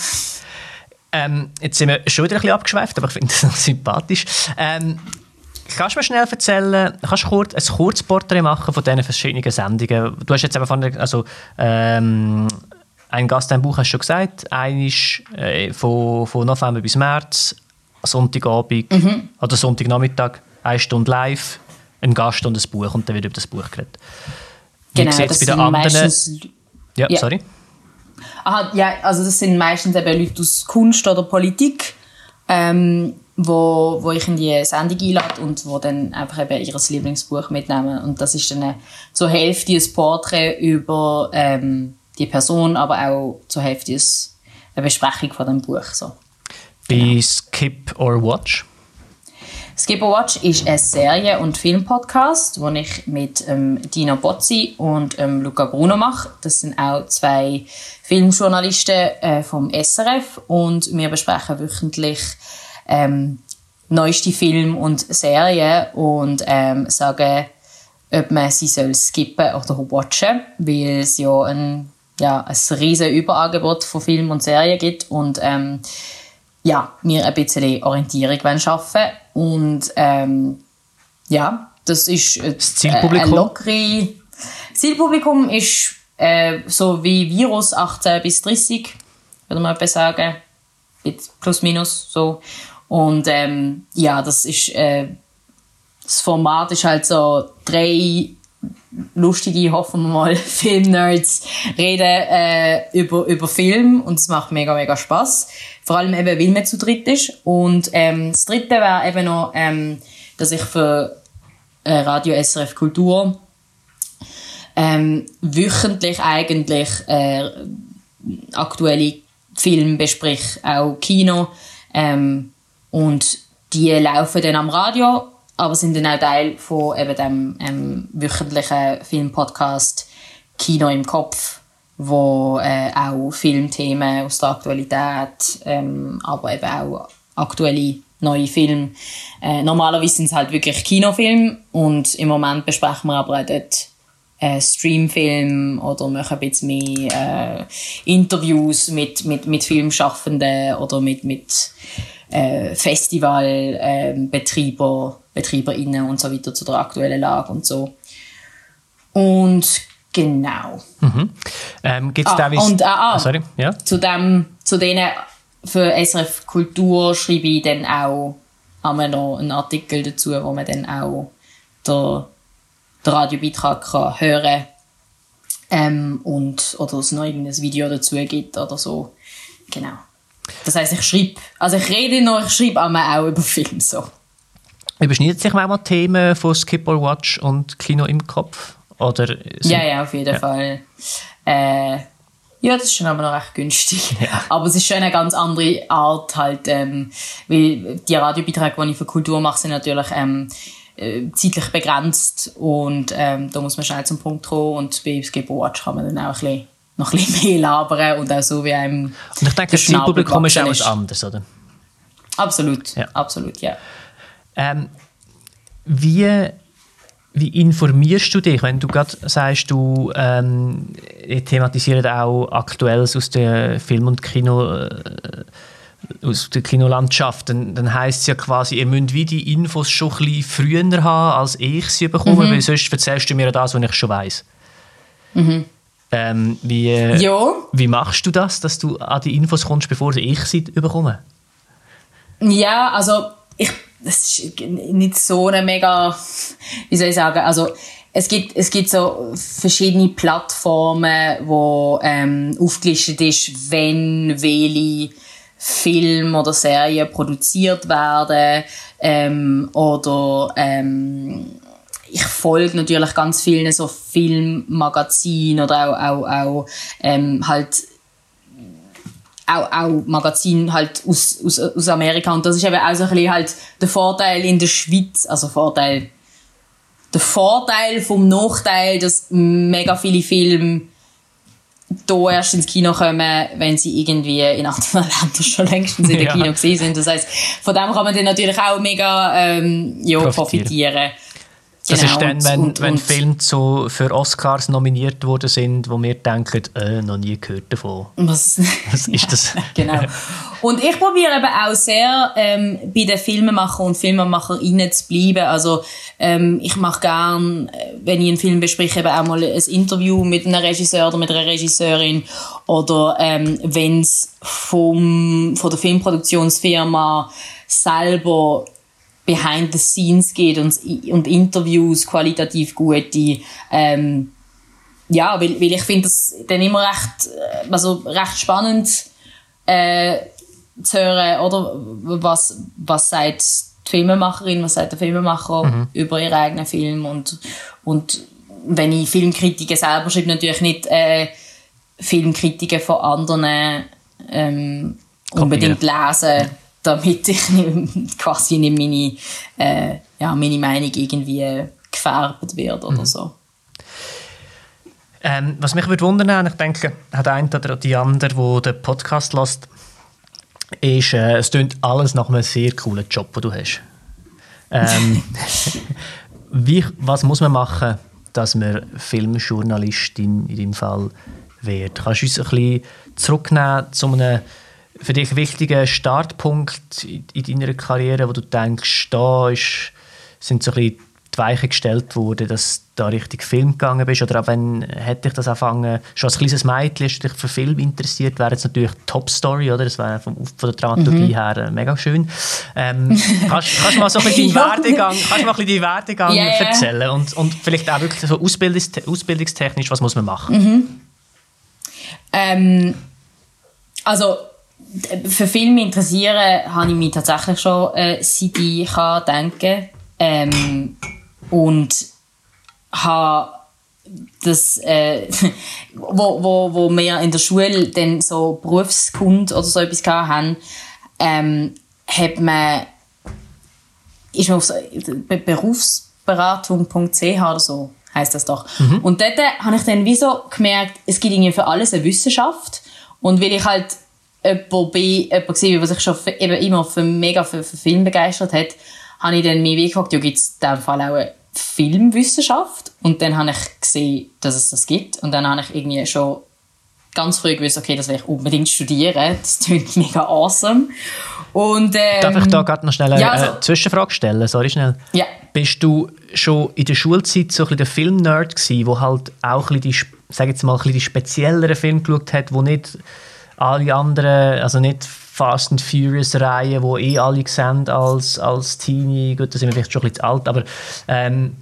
Ähm, jetzt sind wir schon wieder ein bisschen abgeschweift, aber ich finde das noch sympathisch. Ähm, Kannst du mir schnell erzählen, kannst du kurz, ein Kurzporträt machen von diesen verschiedenen Sendungen? Du hast jetzt eben von der, also, ähm, ein Gast ein Buch hast du schon gesagt, ein ist äh, von, von November bis März, Sonntagabend mhm. oder Sonntagnachmittag, eine Stunde live, ein Gast und ein Buch und dann wird über das Buch geredet. Wie genau, das bei den anderen? Meistens, ja, ja, sorry. Aha, ja, also das sind meistens eben Leute aus Kunst oder Politik. Ähm, wo, wo ich in die Sendung einlade und wo dann einfach eben ihr Lieblingsbuch mitnehmen. Und das ist dann zur Hälfte ein Porträt über ähm, die Person, aber auch zur Hälfte eine Besprechung von dem Buch. So. Bei genau. Skip or Watch? Skip or Watch ist ein Serie- und Filmpodcast, den ich mit ähm, Dino Bozzi und ähm, Luca Bruno mache. Das sind auch zwei Filmjournalisten äh, vom SRF und wir besprechen wöchentlich ähm, neueste Film und Serien und ähm, sagen, ob man sie soll skippen oder watchen, weil es ja ein, ja, ein riesen Überangebot von Filmen und Serien gibt und ähm, ja, wir ein bisschen Orientierung schaffen und ähm, ja, das ist äh, das Zielpublikum. ein lockere Zielpublikum ist äh, so wie Virus 18 bis 30, würde man etwa sagen, plus minus so und ähm, ja, das ist äh, das Format ist halt so drei lustige, hoffen wir mal, Filmnerds reden äh, über, über Film und es macht mega, mega Spaß. Vor allem eben, weil man zu dritt ist. Und ähm, das dritte wäre eben noch, ähm, dass ich für äh, Radio SRF Kultur ähm, wöchentlich eigentlich äh, aktuelle Filme besprich, auch Kino. Ähm, und die laufen dann am Radio, aber sind dann auch Teil von eben dem ähm, wöchentlichen Filmpodcast Kino im Kopf, wo äh, auch Filmthemen aus der Aktualität, ähm, aber eben auch aktuelle neue Filme. Äh, normalerweise sind es halt wirklich Kinofilme und im Moment besprechen wir aber auch dort äh, Streamfilm oder machen ein bisschen mehr äh, Interviews mit, mit, mit Filmschaffenden oder mit, mit äh, Festivalbetreiber, äh, BetreiberInnen und so weiter zu der aktuellen Lage und so. Und genau. Mhm. Ähm, gibt's ah, da und ah, ah, oh, sorry. Ja? zu dem, zu denen für SRF Kultur schreibe ich dann auch wir noch einen Artikel dazu, wo man dann auch der den Radiobeitrag kann hören ähm, und oder es noch irgendein Video dazu gibt oder so. Genau. Das heißt, ich schreibe, also ich rede noch, ich schreibe aber auch über Filme so. Überschneidet sich manchmal Themen von Skip or Watch und Kino im Kopf? Oder ja, ja, auf jeden ja. Fall. Äh, ja, das ist schon aber noch recht günstig. Ja. Aber es ist schon eine ganz andere Art halt, ähm, weil die Radiobeiträge, die ich für Kultur mache, sind natürlich ähm, äh, zeitlich begrenzt und ähm, da muss man schnell zum Punkt kommen und bei Gebot kann man dann auch ein bisschen, noch ein bisschen mehr labern und auch so wie einem Und ich denke, das Zielpublikum ist auch was anderes, oder? Absolut, ja. absolut, ja. Ähm, wie, wie informierst du dich, wenn du gerade sagst, du ähm, thematisierst auch Aktuelles aus der Film- und Kino- äh, aus der Kinolandschaft, dann, dann heisst es ja quasi, ihr müsst wie die Infos schon ein bisschen früher haben, als ich sie bekomme, mhm. weil sonst erzählst du mir das, was ich schon weiß. Mhm. Ähm, wie, ja. wie machst du das, dass du an die Infos kommst, bevor ich sie bekomme? Ja, also ich, das ist nicht so eine mega, wie soll ich sagen, also es gibt, es gibt so verschiedene Plattformen, wo ähm, aufgelistet ist, wenn welche Film oder Serien produziert werden ähm, oder ähm, ich folge natürlich ganz vielen so Filmmagazinen oder auch, auch, auch ähm, halt auch, auch Magazin halt aus, aus, aus Amerika und das ist eben auch so ein bisschen halt der Vorteil in der Schweiz, also Vorteil der Vorteil vom Nachteil, dass mega viele Filme hier erst ins Kino kommen, wenn sie irgendwie in anderen Ländern schon längstens in der ja. Kino gesehen sind. Das heißt, von dem kann man dann natürlich auch mega ähm, ja, profitieren. profitieren. Das genau, ist dann, wenn, und, wenn und, Filme zu, für Oscars nominiert worden sind, wo wir denken, äh, noch nie gehört davon. Was, was ist das? genau. Und ich probiere eben auch sehr, ähm, bei den Filmemachern und Filmemacherinnen zu bleiben. Also, ähm, ich mache gern, äh, wenn ich einen Film bespreche, eben auch mal ein Interview mit einem Regisseur oder mit einer Regisseurin. Oder ähm, wenn es von der Filmproduktionsfirma selber behind the scenes geht und, und Interviews qualitativ gute. Ähm, ja, weil, weil ich finde das dann immer recht, äh, also recht spannend äh, zu hören, oder? Was, was sagt die Filmemacherin, was sagt der Filmemacher mhm. über ihren eigenen Film und, und wenn ich Filmkritiken selber schreibe, natürlich nicht äh, Filmkritiken von anderen ähm, unbedingt lesen damit ich nicht, quasi nicht meine, äh, ja, meine Meinung irgendwie gefärbt wird oder mhm. so. Ähm, was mich würde wundern, ich denke, hat ein oder die andere, wo den Podcast lässt, ist, äh, es klingt alles nach einem sehr coolen Job, den du hast. Ähm, wie, was muss man machen, dass man Filmjournalistin in deinem Fall wird? Kannst du uns ein bisschen zurücknehmen zu einem für dich wichtiger Startpunkt in, deiner Karriere, wo du denkst, da ist, sind so ein bisschen die Weiche gestellt wurde, dass du da richtig Film gegangen bist? Oder auch wenn hätte ich das angefangen, schon als kleines Mädchen hast du dich für Film interessiert, wäre jetzt natürlich Top Story, oder? Das wäre von, von der Dramaturgie mhm. her äh, mega schön. Ähm, kannst, kannst du mal so ein bisschen deinen Werdegang, kannst mal ein bisschen deinen Werdegang yeah, erzählen und, und vielleicht auch wirklich so Ausbildungs ausbildungstechnisch, was muss man machen? Mhm. Ähm, also für Filme interessieren habe ich mich tatsächlich schon äh, seit ich kann denken ähm, und habe das, äh, wo, wo, wo wir in der Schule dann so Berufskund oder so etwas hatten, ähm, hat man, ist man auf so, Berufsberatung.ch oder so, heißt das doch. Mhm. Und dort habe ich dann wie so gemerkt, es gibt irgendwie für alles eine Wissenschaft. Und weil ich halt jemand bin, jemand gesehen, der sich schon für, eben immer für mega für, für Film begeistert hat, habe ich dann mich wie gefragt, ja, gibt es in diesem Fall auch eine Filmwissenschaft? Und dann habe ich gesehen, dass es das gibt. Und dann habe ich irgendwie schon ganz früh gewusst, okay, das will ich unbedingt studieren. Das klingt mega awesome. Und, ähm, Darf ich da gerade noch schnell eine ja, also, äh, Zwischenfrage stellen? Sorry, schnell. Ja. Bist du schon in der Schulzeit so ein bisschen der Filmnerd gewesen, der halt auch ein bisschen die, sag jetzt mal, ein bisschen die spezielleren Filme geschaut hat, wo nicht alle anderen, also nicht Fast and Furious Reihe, wo eh alle sehen als, als Teenie, gut, da sind wir vielleicht schon ein bisschen alt, aber ähm,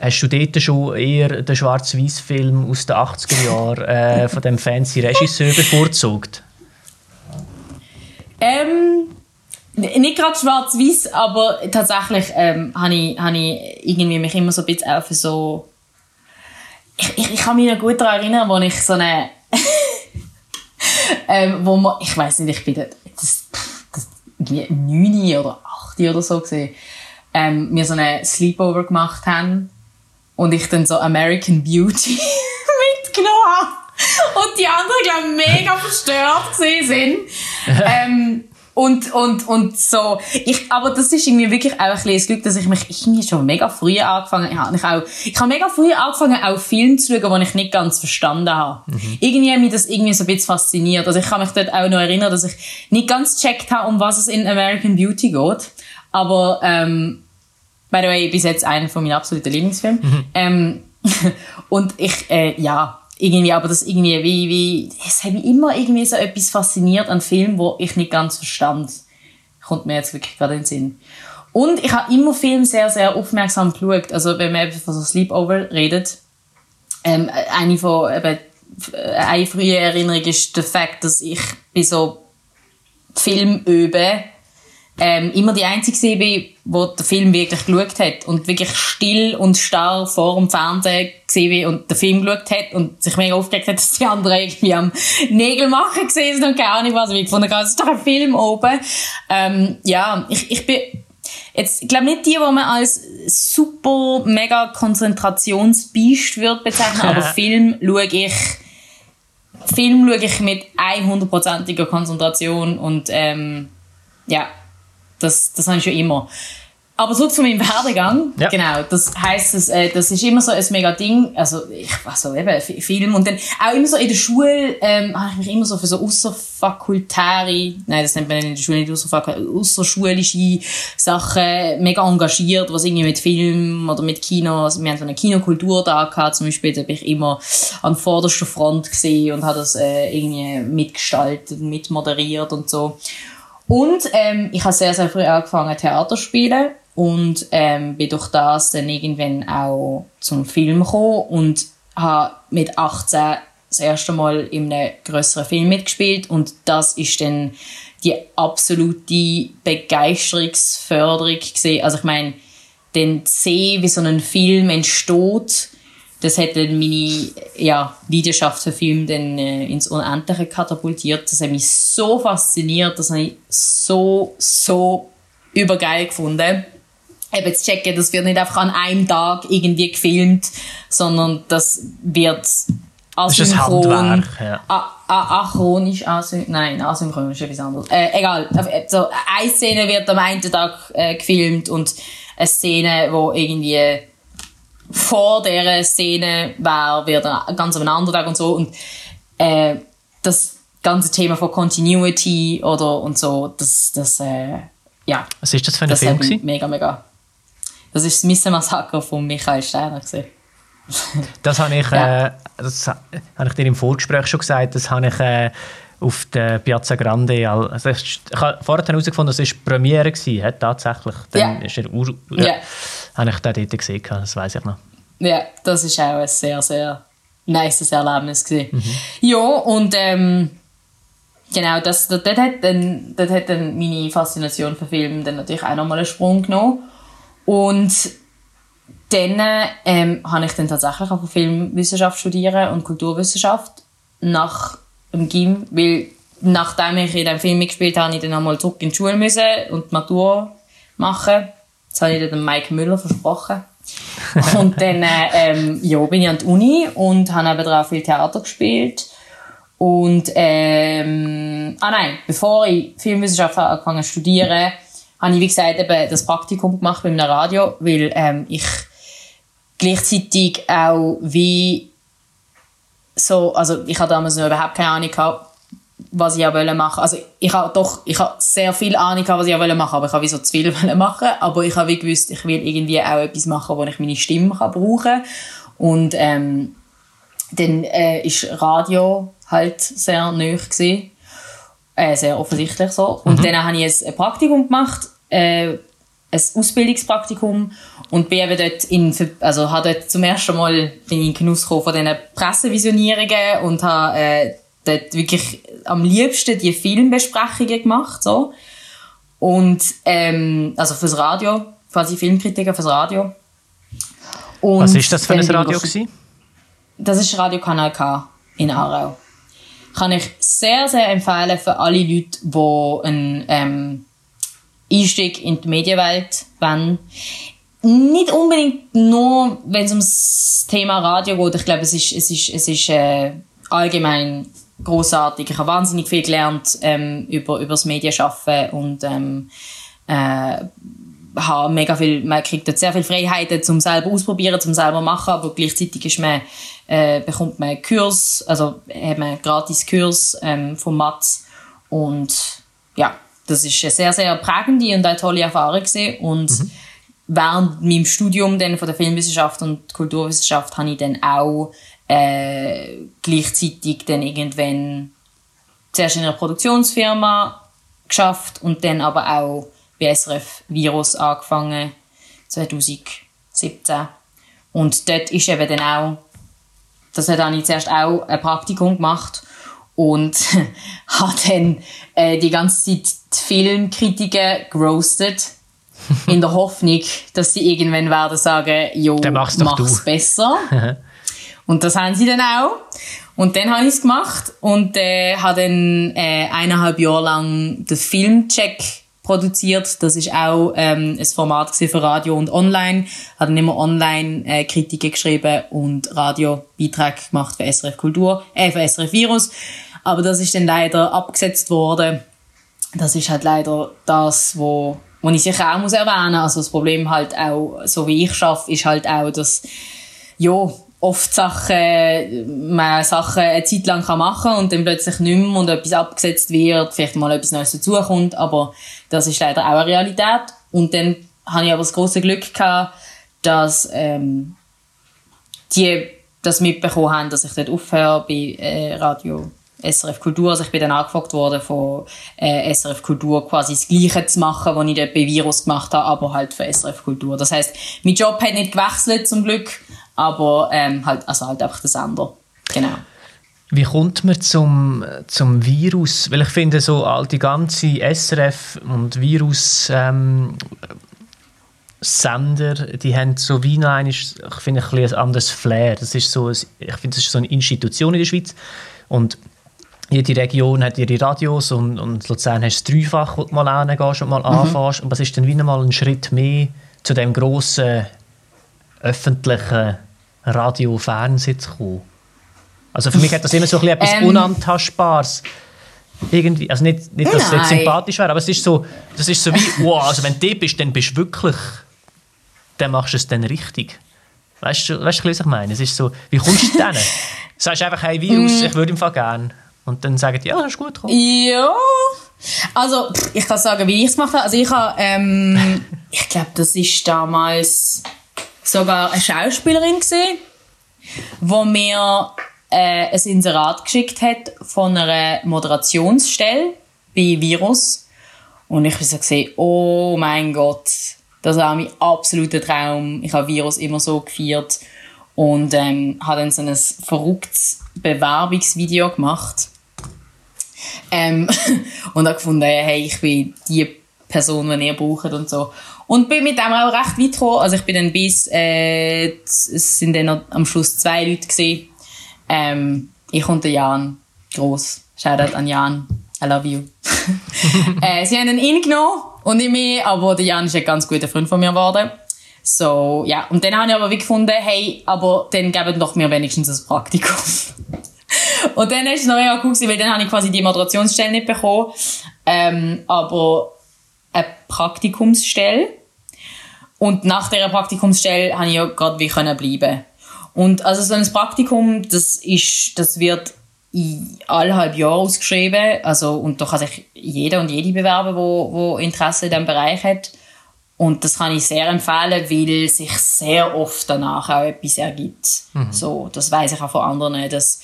hast du dort schon eher den Schwarz-Weiß-Film aus den 80er Jahren äh, von dem fancy Regisseur bevorzugt? Ähm, nicht gerade schwarz-weiß, aber tatsächlich ähm, habe ich, hab ich irgendwie mich immer so ein bisschen auf so... Ich, ich, ich kann mich noch gut daran erinnern, als ich so eine ähm, wo man, ich weiß nicht, ich bin da, das, das, 9 oder 8 oder so gesehen, ähm, wir so eine Sleepover gemacht haben und ich dann so American Beauty mitgenommen habe. Und die anderen, glaube ich, mega verstört gesehen sind. ähm, und, und, und so. Ich, aber das ist irgendwie wirklich auch ein bisschen das Glück, dass ich mich irgendwie schon mega früh angefangen habe. Ich, auch, ich habe mega früh angefangen, auch Filme zu schauen, die ich nicht ganz verstanden habe. Mhm. Irgendwie hat mich das irgendwie so ein bisschen fasziniert. Also ich kann mich dort auch noch erinnern, dass ich nicht ganz gecheckt habe, um was es in American Beauty geht. Aber, ähm, by the way, bis jetzt einer von meinen absoluten Lieblingsfilmen. Mhm. Ähm, und ich, äh, ja, irgendwie, aber das irgendwie, wie, wie, es hat mich immer irgendwie so etwas fasziniert an Filmen, wo ich nicht ganz verstand. Kommt mir jetzt wirklich gerade in den Sinn. Und ich habe immer Filme sehr, sehr aufmerksam geschaut. Also, wenn man eben von so Sleepover redet, ähm, eine von, eben, eine frühe Erinnerung ist der Fakt, dass ich bei so Film übe, ähm, immer die Einzige bin, wo der Film wirklich geschaut hat und wirklich still und starr vor dem Fernsehen gesehen und den Film geschaut hat und sich mega aufgeregt hat, dass die anderen irgendwie am Nägel machen gesehen sind und keine Ahnung was. Ich fand, es ist doch ein Film oben. Ähm, ja, ich, ich bin jetzt, ich glaube nicht die, die man als super mega Konzentrationsbiest wird bezeichnen, aber Film schaue ich Film schaue ich mit 100%iger Konzentration und ähm, ja, das, das habe ich schon immer. Aber zurück zu meinem Werdegang. Ja. Genau. Das heisst, das, äh, das ist immer so ein mega Ding. Also, ich, also eben, Film. Und dann auch immer so in der Schule, ähm, habe ich mich immer so für so außerfakultäre, nein, das nennt man in der Schule nicht außerschulische Sachen mega engagiert, was irgendwie mit Film oder mit Kino, also wir haben so eine Kinokultur da gehabt, zum Beispiel, da bin ich immer an vorderster Front gesehen und habe das äh, irgendwie mitgestaltet, mitmoderiert und so. Und ähm, ich habe sehr, sehr früh angefangen, Theater zu spielen und ähm, bin durch das dann irgendwann auch zum Film gekommen und habe mit 18 das erste Mal in einem größeren Film mitgespielt und das ist dann die absolute Begeisterungsförderung gesehen. Also ich meine, zu sehen, wie so ein Film entsteht, das hat dann meine ja, Leidenschaft für Film dann äh, ins Unendliche katapultiert. Das hat mich so fasziniert, das habe ich so, so übergeil gefunden. Eben zu checken, das wird nicht einfach an einem Tag irgendwie gefilmt, sondern das wird asynchron, ja. achronisch, asyn nein, asynchron ist etwas anderes. Äh, egal, so, eine Szene wird am einen Tag äh, gefilmt und eine Szene, wo irgendwie vor dieser Szene wäre, wird ganz am anderen Tag und so. Und äh, das ganze Thema von Continuity oder und so, das, das äh, ja. Was ist das für ein Film? Mega, mega. Das ist das Missenmassaker von Michael Steiner. Gewesen. Das habe ich, ja. äh, das habe ich dir im Vorgespräch schon gesagt, das habe ich äh, auf der Piazza Grande, also ich, ich habe vorher herausgefunden, dass es Premiere war, tatsächlich. Dann ja. ist er Ur ja. habe ich den dort gesehen, das weiß ich noch. Ja, das war auch ein sehr, sehr nice Erlebnis. Mhm. Ja, und ähm, genau, das, das, das, hat dann, das hat dann meine Faszination für Filme dann natürlich auch nochmal einen Sprung genommen. Und dann ähm, habe ich dann tatsächlich auch Filmwissenschaft studieren und Kulturwissenschaft nach dem Gym, weil nachdem ich in diesem Film mitgespielt habe, ich dann einmal zurück in die Schule müssen und die Matur machen. Das habe ich dann Mike Müller versprochen. und dann ähm, ja, bin ich an der Uni und habe eben auch viel Theater gespielt. Und ähm, ah nein, bevor ich Filmwissenschaft angefangen zu studieren, habe ich wie gesagt eben das Praktikum gemacht beim Radio, weil ähm, ich gleichzeitig auch wie so, also ich hatte damals noch überhaupt keine Ahnung gehabt, was ich wollte machen. Also ich habe doch, ich habe sehr viel Ahnung gehabt, was ich wollte machen, aber ich habe wie so zu viel machen. Aber ich habe wie gewusst, ich will irgendwie auch etwas machen, wo ich meine Stimme kann brauchen Und ähm, dann äh, ist Radio halt sehr neu gewesen. Äh, sehr offensichtlich so. Und mhm. dann habe ich ein Praktikum gemacht, äh, ein Ausbildungspraktikum und bin eben dort in, also habe dort zum ersten Mal bin ich in Genuss von diesen Pressevisionierungen und habe äh, dort wirklich am liebsten die Filmbesprechungen gemacht, so. Und, ähm, also fürs Radio, quasi Filmkritiker fürs Radio. Und Was ist das für ein Radio gewesen? Das ist Radio Kanal K in Aarau. Kann ich sehr, sehr empfehlen für alle Leute, die einen, ähm, Einstieg in die Medienwelt wollen. Nicht unbedingt nur, wenn es ums Thema Radio geht. Ich glaube, es ist, es ist, es ist äh, allgemein großartig. Ich habe wahnsinnig viel gelernt ähm, über, über das Medienschaffen und ähm, äh, habe mega viel, man kriegt dort sehr viele Freiheiten zum selber ausprobieren, zum selber machen, aber gleichzeitig ist man, äh, bekommt man Kurs, also hat man gratis Kurs ähm, vom Matz und ja, das ist eine sehr, sehr prägende und eine tolle Erfahrung gewesen. und mhm. Während meinem Studium dann von der Filmwissenschaft und Kulturwissenschaft habe ich dann auch äh, gleichzeitig dann irgendwann zuerst in einer Produktionsfirma geschafft und dann aber auch bei SRF Virus angefangen 2017 und dort ist eben dann auch das hat dann zuerst auch ein Praktikum gemacht und habe dann äh, die ganze Zeit die Filmkritiker gerostet in der Hoffnung, dass sie irgendwann werden sagen, jo, mach's, mach's besser. und das haben sie dann auch. Und dann habe ich es gemacht und äh, habe dann äh, eineinhalb Jahre lang den Filmcheck produziert. Das ist auch ähm, ein Format für Radio und Online. Hat dann immer Online äh, Kritiken geschrieben und Radiobeiträge gemacht für SRF Kultur, äh, für SRF Virus. Aber das ist dann leider abgesetzt worden. Das ist halt leider das, wo, wo ich sicher auch muss erwähnen. Also das Problem halt auch, so wie ich schaffe, ist halt auch, dass ja oft Sachen, man Sachen eine Zeit lang kann machen und dann plötzlich nicht mehr und etwas abgesetzt wird, vielleicht mal etwas Neues dazukommt, aber das ist leider auch eine Realität. Und dann habe ich aber das große Glück gehabt, dass ähm, die das mitbekommen haben, dass ich dort aufhöre bei äh, Radio SRF Kultur. Also ich bin dann angefragt worden von äh, SRF Kultur quasi das Gleiche zu machen, was ich dort bei Virus gemacht habe, aber halt für SRF Kultur. Das heißt, mein Job hat nicht gewechselt zum Glück, aber ähm, halt, also halt einfach das andere. Genau. Wie kommt man zum, zum Virus? Weil ich finde, so all die ganze SRF und Virus ähm, Sender, die haben so wie noch ein, ich finde, ein, ein anderes Flair. Das ist so, ich finde, das ist so eine Institution in der Schweiz und jede Region hat ihre Radios und, und Luzern hast du dreifach, wo du mal hingehst und mal mhm. anfährst. Und das ist dann wieder mal ein Schritt mehr zu dem grossen öffentlichen Radio-Fernsehen zu kommen. Also für mich hat das immer so ein bisschen etwas ähm, Unantastbares. Irgendwie, also nicht, nicht dass es jetzt sympathisch wäre, aber es ist so, das ist so wie, wow, also wenn du bist, dann bist du wirklich, dann machst du es dann richtig. Weißt du, weißt du was ich meine? Es ist so, wie kommst du denn? Sagst einfach, hey Virus, mm. ich würde im Fall gerne. Und dann sagen die, ja, das ist gut gekommen. Ja. Also, ich kann sagen, wie ich es gemacht habe. Also, ich habe, ähm, ich glaube, das ist damals sogar eine Schauspielerin gesehen, wo mir äh, ein Inserat geschickt hat von einer Moderationsstelle bei Virus. Und ich habe so gesehen, oh mein Gott, das war mein absoluter Traum. Ich habe Virus immer so gefeiert und ähm, habe dann so ein verrücktes Bewerbungsvideo gemacht. Ähm, und habe gefunden, hey, ich bin die Person, die ihr braucht und so. Und bin mit dem auch recht weit gekommen. Also ich bin dann bis, äh, es sind dann am Schluss zwei Leute gesehen. Ähm, ich und Jan. Gross. Shoutout an Jan. I love you. äh, sie haben ihn genommen und nicht mehr, aber der Jan ist ein ganz guter Freund von mir geworden. So, ja. Und dann habe ich aber wie gefunden, hey, aber dann geben doch mir wenigstens ein Praktikum. Und dann ist es noch mega cool gewesen, weil dann habe ich quasi die Moderationsstelle nicht bekommen, ähm, aber eine Praktikumsstelle. Und nach dieser Praktikumsstelle habe ich ja gerade wie können bleiben. Und also so ein Praktikum, das ist, das wird alle halb Jahr ausgeschrieben. Also, und da kann sich jeder und jede bewerben, wo, wo Interesse in diesem Bereich hat. Und das kann ich sehr empfehlen, weil sich sehr oft danach auch etwas ergibt. Mhm. So, das weiß ich auch von anderen, dass,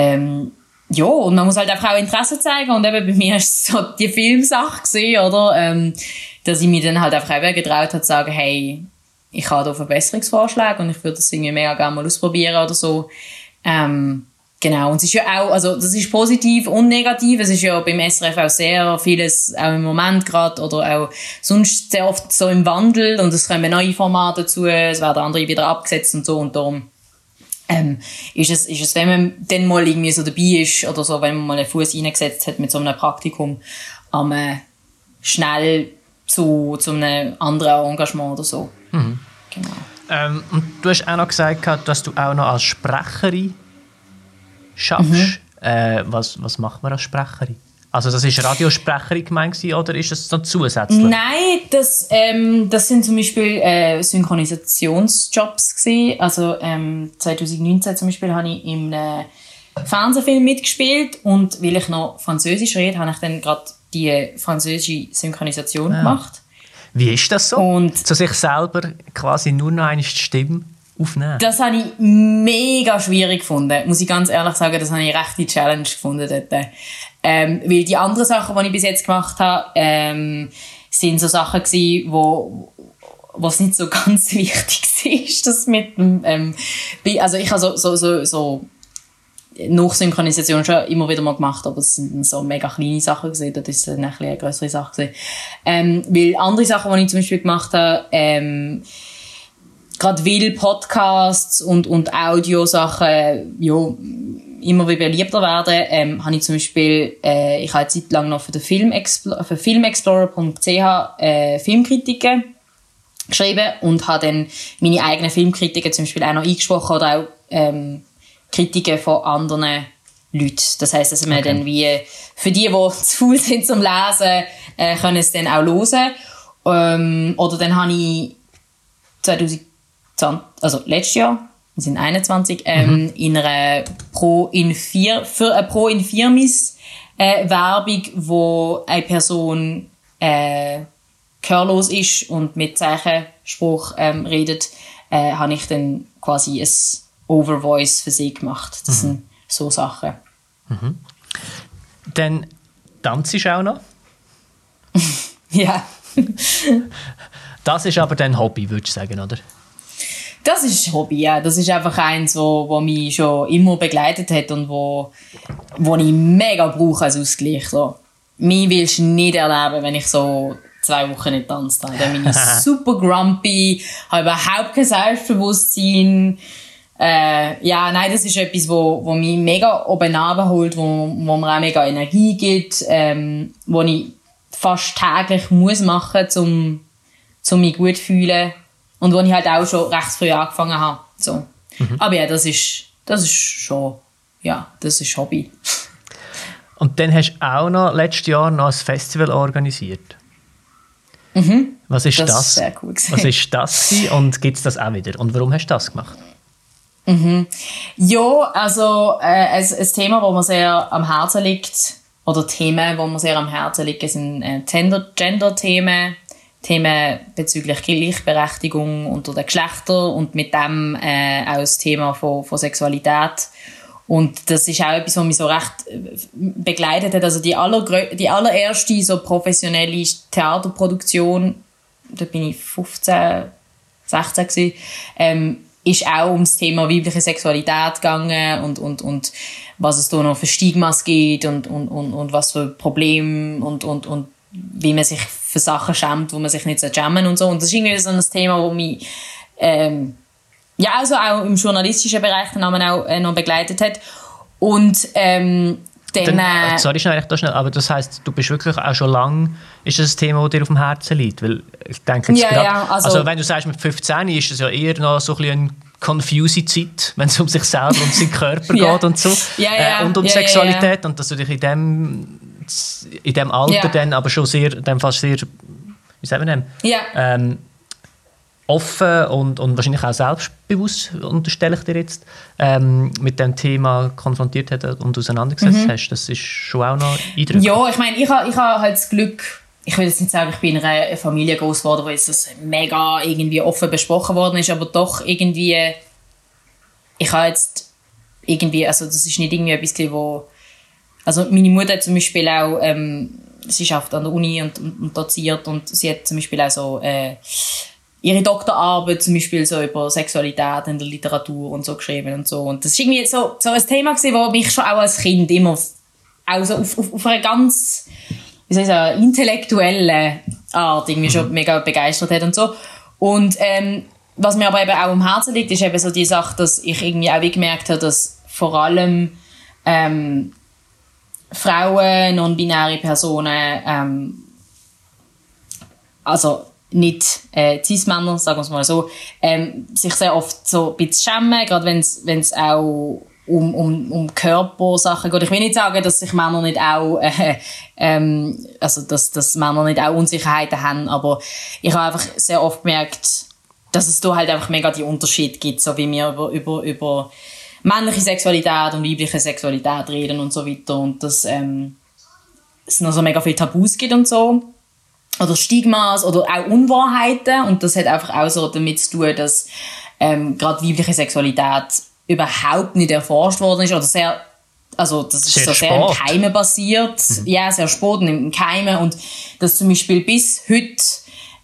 ähm, ja, und man muss halt einfach auch Interesse zeigen. Und eben bei mir ist es so die Filmsache gesehen, oder? Ähm, dass ich mir dann halt einfach eben getraut habe zu sagen, hey, ich habe da Verbesserungsvorschläge und ich würde das irgendwie mega gerne mal ausprobieren oder so. Ähm, Genau, und es ist ja auch, also das ist positiv und negativ. Es ist ja beim SRF auch sehr vieles, auch im Moment gerade, oder auch sonst sehr oft so im Wandel und es kommen neue Formate dazu, es werden andere wieder abgesetzt und so und darum ähm, ist, es, ist es, wenn man dann mal irgendwie so dabei ist oder so, wenn man mal einen Fuß reingesetzt hat mit so einem Praktikum, ähm, schnell zu, zu einem anderen Engagement oder so. Mhm. Genau. Ähm, und du hast auch noch gesagt, dass du auch noch als Sprecherin schaffst. Mhm. Äh, was, was macht man als Sprecherin? Also das ist Radiosprecherin gemeint oder ist das noch zusätzlich? Nein, das, ähm, das sind zum Beispiel äh, Synchronisationsjobs gewesen. Also ähm, 2019 zum Beispiel habe ich in einem Fernsehfilm mitgespielt und weil ich noch Französisch rede, habe ich dann gerade die französische Synchronisation ja. Ah. gemacht. Wie ist das so? Und zu sich selber quasi nur noch eine Stimme aufnehmen? Das habe ich mega schwierig gefunden. Muss ich ganz ehrlich sagen, das habe ich recht die Challenge gefunden dort. Ähm, weil die anderen Sachen, die ich bis jetzt gemacht habe, ähm, sind so Sachen gewesen, wo was nicht so ganz wichtig ist, das mit dem, ähm, also ich habe so, so, so, so Nachsynchronisation schon immer wieder mal gemacht, aber es sind so mega kleine Sachen gesehen, das ist eine, eine größere Sache gewesen. Ähm, weil andere Sachen, die ich zum Beispiel gemacht habe, ähm, gerade weil Podcasts und, und Audiosachen ja, immer wie beliebter werden, ähm, habe ich zum Beispiel, äh, ich habe eine Zeit lang noch für, den Film für filmexplorer.ch äh, Filmkritiken geschrieben und habe dann meine eigenen Filmkritiken zum Beispiel auch noch eingesprochen oder auch ähm, Kritiken von anderen Leuten. Das heisst, dass man okay. dann wie, für die, die zu faul sind zum Lesen, äh, können es dann auch hören. Ähm, oder dann habe ich 2000 also letztes Jahr, wir sind 21, ähm, mhm. in einer Pro in vier, für eine Pro in Firmis äh, Werbung, wo eine Person äh, gehörlos ist und mit Zeichenspruch ähm, redet, äh, habe ich dann quasi ein Overvoice für sie gemacht. Das mhm. sind so Sachen. Mhm. Dann tanzt du auch noch? ja. das ist aber dein Hobby, würde ich sagen, oder? Das ist ein Hobby, ja. Das ist einfach eins, wo, wo mich schon immer begleitet hat und wo, wo ich mega brauche als Ausgleich. So. Mich willst du nicht erleben, wenn ich so zwei Wochen nicht tanzt habe. Dann bin ich super grumpy, habe überhaupt kein Selbstbewusstsein. Äh, ja, nein, das ist etwas, wo, wo mich mega oben holt, wo, wo mir auch mega Energie gibt, ähm, wo ich fast täglich muss machen muss, um, um mich gut zu fühlen. Und wo ich halt auch schon recht früh angefangen habe. So. Mhm. Aber ja, das ist, das ist schon, ja, das ist Hobby. Und dann hast du auch noch letztes Jahr noch ein Festival organisiert. Mhm. Was ist das? das? Ist sehr cool Was ist das und gibt es das auch wieder? Und warum hast du das gemacht? Mhm. Ja, also äh, ein, ein Thema, das mir sehr am Herzen liegt, oder Themen, die mir sehr am Herzen liegen, sind äh, Gender-Themen, Themen bezüglich Gleichberechtigung unter den Geschlechtern und mit dem äh, auch das Thema von, von Sexualität. Und das ist auch etwas, was mich so recht äh, begleitet hat. Also die, aller, die allererste so professionelle Theaterproduktion, da bin ich 15, 16 gewesen, ähm, ist auch ums Thema weibliche Sexualität gegangen und, und, und was es da noch für Stigmas gibt und, und, und, und was für Probleme und, und, und wie man sich für Sachen schämt, wo man sich nicht schämen und so. Und das ist irgendwie so ein Thema, das mich ähm, ja, also auch im journalistischen Bereich dann auch äh, noch begleitet hat. Und ähm, dann, dann, äh, sorry, schnell, da schnell, aber das heißt, du bist wirklich auch schon lange, ist das ein Thema, das dir auf dem Herzen liegt? Weil ich denke jetzt ja, grad, ja, also, also, wenn du sagst, mit 15 ist es ja eher noch so ein bisschen eine confusing Zeit, wenn es um sich selber und seinen Körper ja. geht und so. Ja, ja, äh, und um Sexualität und dass du dich in dem, in dem Alter dann aber schon sehr, dem Fall sehr, wie sagen wir denn? Ja. Ähm, offen und, und wahrscheinlich auch selbstbewusst, unterstelle ich dir jetzt, ähm, mit dem Thema konfrontiert hat und auseinandergesetzt mhm. hast. Das ist schon auch noch eindrücklich. Ja, ich meine, ich habe ich ha halt das Glück, ich will jetzt nicht sagen, ich bin in einer Familie groß geworden, wo jetzt das mega irgendwie offen besprochen worden ist, aber doch irgendwie, ich habe jetzt irgendwie, also das ist nicht irgendwie etwas, wo, also meine Mutter hat zum Beispiel auch, ähm, sie schafft an der Uni und, und, und doziert und sie hat zum Beispiel auch so, äh, ihre Doktorarbeit zum Beispiel so über Sexualität in der Literatur und so geschrieben und so. Und das ist irgendwie so, so ein Thema gewesen, das mich schon auch als Kind immer auch so auf, auf, auf eine ganz, wie soll ich sagen, intellektuelle Art irgendwie schon mhm. mega begeistert hat und so. Und ähm, was mir aber eben auch am Herzen liegt, ist eben so die Sache, dass ich irgendwie auch gemerkt habe, dass vor allem ähm, Frauen, non-binäre Personen, ähm, also nicht äh, Cis-Männer, sagen wir es mal so, ähm, sich sehr oft so ein bisschen schämen, gerade wenn es auch um, um, um Körpersachen geht. Ich will nicht sagen, dass sich Männer nicht auch, äh, ähm, also dass, dass Männer nicht auch Unsicherheiten haben, aber ich habe einfach sehr oft gemerkt, dass es da halt einfach mega die Unterschiede gibt, so wie wir über, über, über männliche Sexualität und weibliche Sexualität reden und so weiter und dass ähm, es noch so mega viele Tabus gibt und so. Oder Stigmas oder auch Unwahrheiten und das hat einfach auch so damit zu tun, dass ähm, gerade weibliche Sexualität überhaupt nicht erforscht worden ist oder sehr also das ist sehr so sehr im Keime basiert, mhm. ja sehr spät im Keime und das zum Beispiel bis heute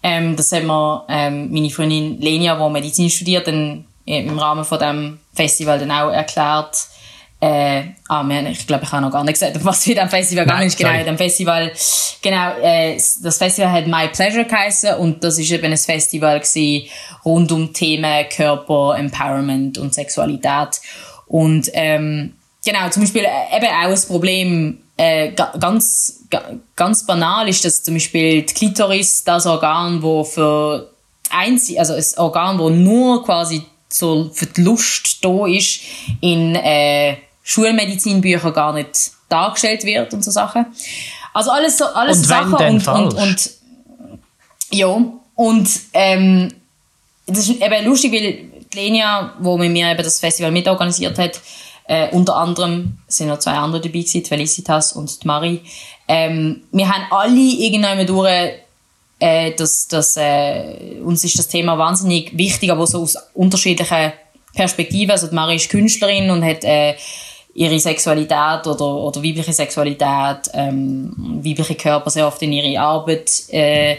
ähm, das hat mir ähm, meine Freundin Lenia, die Medizin studiert, dann im Rahmen von dem Festival dann auch erklärt, äh, ah, man, ich glaube, ich habe noch gar nicht gesagt, was für dem Festival gegangen ist. Genau, dem Festival, genau, äh, das Festival hat My Pleasure geheißen und das ist eben ein Festival gewesen, rund um Themen Körper, Empowerment und Sexualität. Und, ähm, genau, zum Beispiel äh, eben auch ein Problem, äh, ganz, ganz banal ist, dass zum Beispiel die Klitoris das Organ, wo für einzig, also ein Organ, wo nur quasi so für die Lust da ist, in, äh, Schulmedizinbücher gar nicht dargestellt wird und so Sachen. Also alles so, alles und Sachen und, und, und, ja, und, ähm, das ist eben lustig, weil Lenia, wo mit mir eben das Festival mitorganisiert hat, äh, unter anderem sind noch zwei andere dabei gewesen, Felicitas und die Marie. Ähm, wir haben alle irgendwann durch, äh, dass, dass, äh, uns ist das Thema wahnsinnig wichtig, aber so aus unterschiedlichen Perspektiven. Also die Marie ist Künstlerin und hat äh, ihre Sexualität oder, oder weibliche Sexualität, ähm, weibliche Körper sehr oft in ihre Arbeit äh,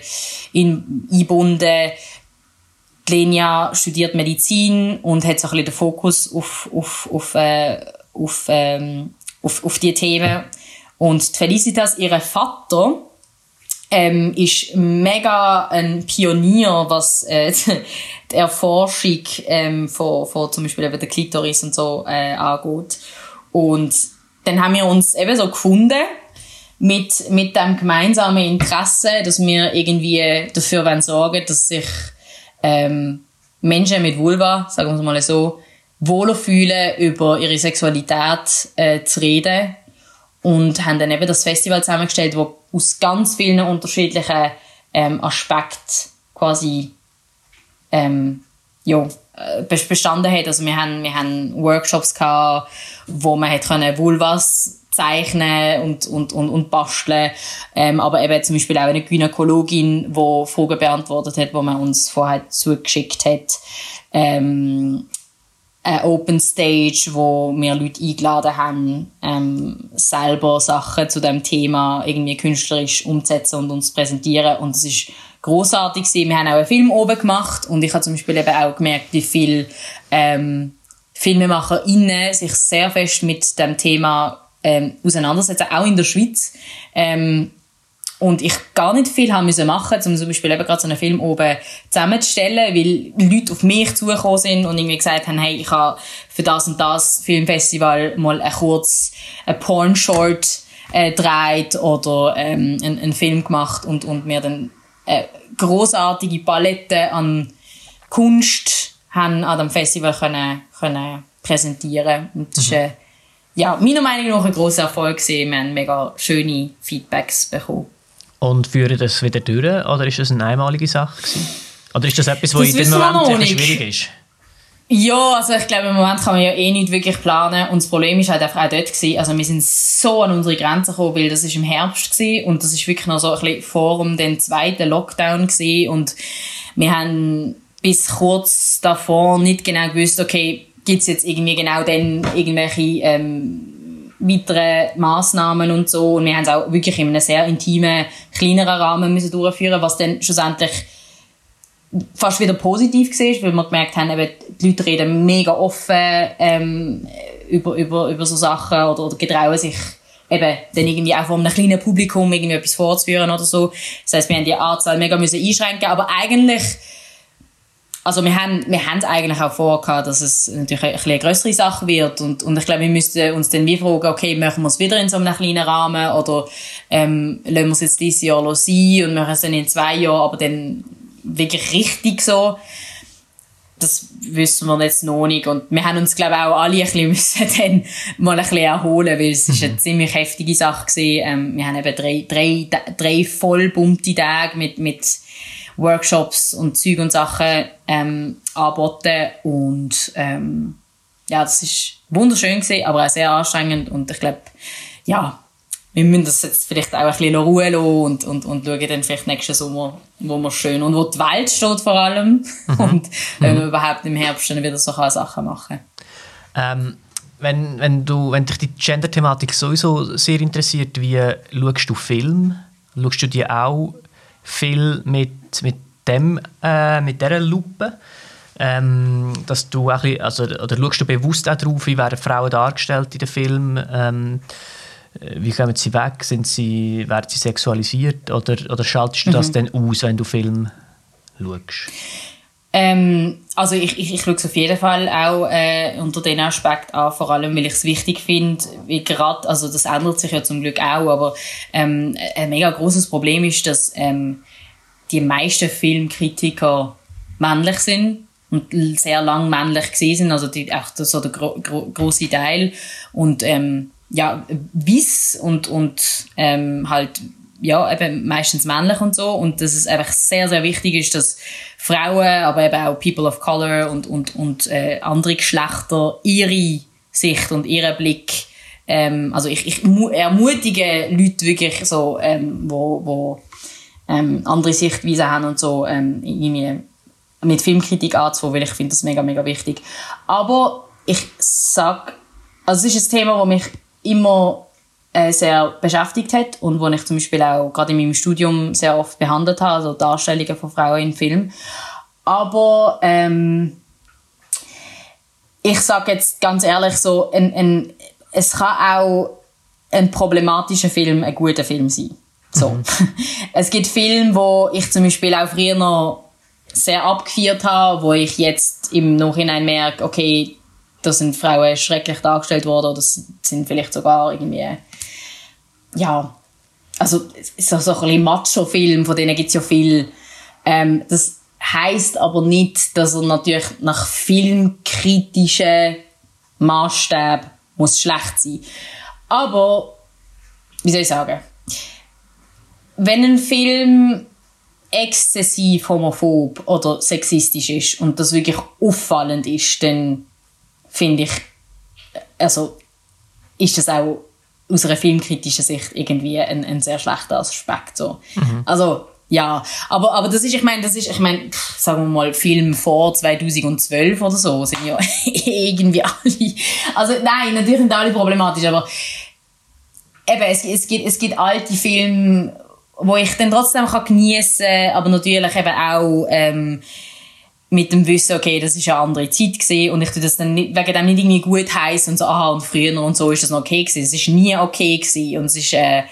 in, einbunden. Lenia studiert Medizin und hat so ein bisschen den Fokus auf, auf, auf, äh, auf, ähm, auf, auf die Themen. Und Felicitas, ihre Vater, ähm, ist mega ein Pionier, was äh, die Erforschung ähm, von, von zum Beispiel eben der Klitoris und so äh, angeht. Und dann haben wir uns eben so gefunden mit, mit dem gemeinsamen Interesse, dass wir irgendwie dafür wollen sorgen, dass sich ähm, Menschen mit Vulva, sagen wir mal so, wohler fühlen, über ihre Sexualität äh, zu reden. Und haben dann eben das Festival zusammengestellt, wo aus ganz vielen unterschiedlichen ähm, Aspekten quasi ähm, ja, äh, bestanden hat. Also wir haben, wir haben Workshops gehabt, wo man hat können Vulvas zeichnen und, und, und, und basteln. Ähm, aber eben zum Beispiel auch eine Gynäkologin, die Fragen beantwortet hat, die man uns vorher zugeschickt hat. Ähm, eine Open Stage, wo wir Leute eingeladen haben, ähm, selber Sachen zu dem Thema irgendwie künstlerisch umzusetzen und uns zu präsentieren. Und es ist großartig. Wir haben auch einen Film oben gemacht und ich habe zum Beispiel eben auch gemerkt, wie viel ähm, FilmemacherInnen sich sehr fest mit dem Thema ähm, auseinandersetzen, auch in der Schweiz. Ähm, und ich gar nicht viel haben müssen machen, um zum Beispiel eben gerade so einen Film oben zusammenzustellen, weil Leute auf mich zugekommen sind und irgendwie gesagt haben, hey, ich habe für das und das Filmfestival mal ein kurz ein Porn-Short äh, gedreht oder ähm, einen, einen Film gemacht und, und mir dann eine großartige Palette an Kunst haben an dem Festival können, können präsentieren. Und das mhm. ist, äh, ja, meiner Meinung nach ein grosser Erfolg gewesen. Wir haben mega schöne Feedbacks bekommen. Und führen das wieder durch? Oder ist das eine einmalige Sache gewesen? Oder ist das etwas, was in dem Moment schwierig ist? Ja, also ich glaube, im Moment kann man ja eh nicht wirklich planen. Und das Problem ist halt einfach auch dort gewesen, also wir sind so an unsere Grenzen gekommen, weil das ist im Herbst gewesen. Und das ist wirklich noch so ein bisschen vor dem zweiten Lockdown gewesen. Und wir haben bis kurz davor nicht genau gewusst, okay, gibt es jetzt irgendwie genau dann irgendwelche ähm, weitere Maßnahmen und so. Und wir haben es auch wirklich in einem sehr intimen, kleineren Rahmen müssen durchführen, was dann schlussendlich fast wieder positiv war, weil wir gemerkt haben, eben, die Leute reden mega offen ähm, über, über, über so Sachen oder, oder getrauen sich eben dann irgendwie auch vor einem kleinen Publikum irgendwie etwas vorzuführen oder so. Das heisst, wir haben die Anzahl mega müssen einschränken, aber eigentlich also wir haben, wir haben eigentlich auch vorgehabt, dass es natürlich ein eine größere Sache wird und, und ich glaube, wir müssten uns dann wie fragen, okay, machen wir es wieder in so einem kleinen Rahmen oder ähm, lassen wir es jetzt dieses Jahr sein und machen es dann in zwei Jahren, aber dann wirklich richtig so. Das wissen wir jetzt noch nicht und wir haben uns glaube ich auch alle ein bisschen dann mal ein bisschen erholen, weil es ist eine mhm. ziemlich heftige Sache gewesen. Ähm, wir haben eben drei, drei, drei vollbummte Tage mit, mit Workshops und Zeug und Sachen ähm, anboten und ähm, ja, das ist wunderschön gewesen, aber auch sehr anstrengend und ich glaube, ja, wir müssen das jetzt vielleicht auch ein bisschen Ruhe lassen und, und, und schauen dann vielleicht nächsten Sommer, wo man schön und wo die Welt steht vor allem mhm. und wenn wir mhm. überhaupt im Herbst dann wieder so Sachen machen ähm, wenn, wenn, du, wenn dich die Gender-Thematik sowieso sehr interessiert, wie schaust du Film? Schaust du die auch viel mit mit dem, äh, mit dieser Lupe, ähm, dass du auch bisschen, also, oder schaust du bewusst auch drauf, wie werden Frauen dargestellt in den Filmen, ähm, wie kommen sie weg, sind sie, werden sie sexualisiert oder, oder schaltest du das mhm. dann aus, wenn du Film schaust? Ähm, also ich, ich, ich schaue es auf jeden Fall auch äh, unter den Aspekt an, vor allem weil ich es wichtig finde, wie gerade, also das ändert sich ja zum Glück auch, aber ähm, ein mega großes Problem ist, dass ähm, die meisten Filmkritiker männlich sind und sehr lang männlich sind, also die, auch so der gro gro große Teil. Und ähm, ja Wiss und und ähm, halt ja eben meistens männlich und so. Und dass es einfach sehr sehr wichtig ist, dass Frauen, aber eben auch People of Color und und und äh, andere Geschlechter ihre Sicht und ihren Blick ähm, also ich, ich ermutige Leute wirklich so ähm, wo wo ähm, andere Sichtweisen haben und so ähm, irgendwie mit Filmkritik anzufangen, weil ich finde das mega, mega wichtig. Aber ich sag, also es ist ein Thema, das mich immer äh, sehr beschäftigt hat und wo ich zum Beispiel auch gerade in meinem Studium sehr oft behandelt habe, also Darstellungen von Frauen in Film. Aber ähm, ich sage jetzt ganz ehrlich so, ein, ein, es kann auch ein problematischer Film ein guter Film sein. So. Mhm. Es gibt Filme, wo ich zum Beispiel auch früher noch sehr abgeführt habe, wo ich jetzt im Nachhinein merke, okay, da sind Frauen schrecklich dargestellt worden oder sind vielleicht sogar irgendwie, ja, also so, so ein bisschen Macho-Film, von denen gibt es ja viel. Ähm, das heißt aber nicht, dass er natürlich nach filmkritischen Maßstäben muss schlecht sein. Aber, wie soll ich sagen, wenn ein Film exzessiv homophob oder sexistisch ist und das wirklich auffallend ist, dann finde ich, also ist das auch aus einer filmkritischen Sicht irgendwie ein, ein sehr schlechter Aspekt. So. Mhm. Also, ja, aber, aber das ist, ich meine, das ist, ich meine, sagen wir mal, Film vor 2012 oder so sind ja irgendwie alle, also nein, natürlich sind alle problematisch, aber eben, es, es, gibt, es gibt alte Filme, wo ich dann trotzdem kann geniessen kann, aber natürlich eben auch ähm, mit dem Wissen, okay, das ist eine andere Zeit gewesen und ich tue das dann nicht, wegen dem nicht irgendwie gut heißen und so, aha, und früher und so ist das noch okay gewesen. Es ist nie okay gewesen und es ist äh, äh,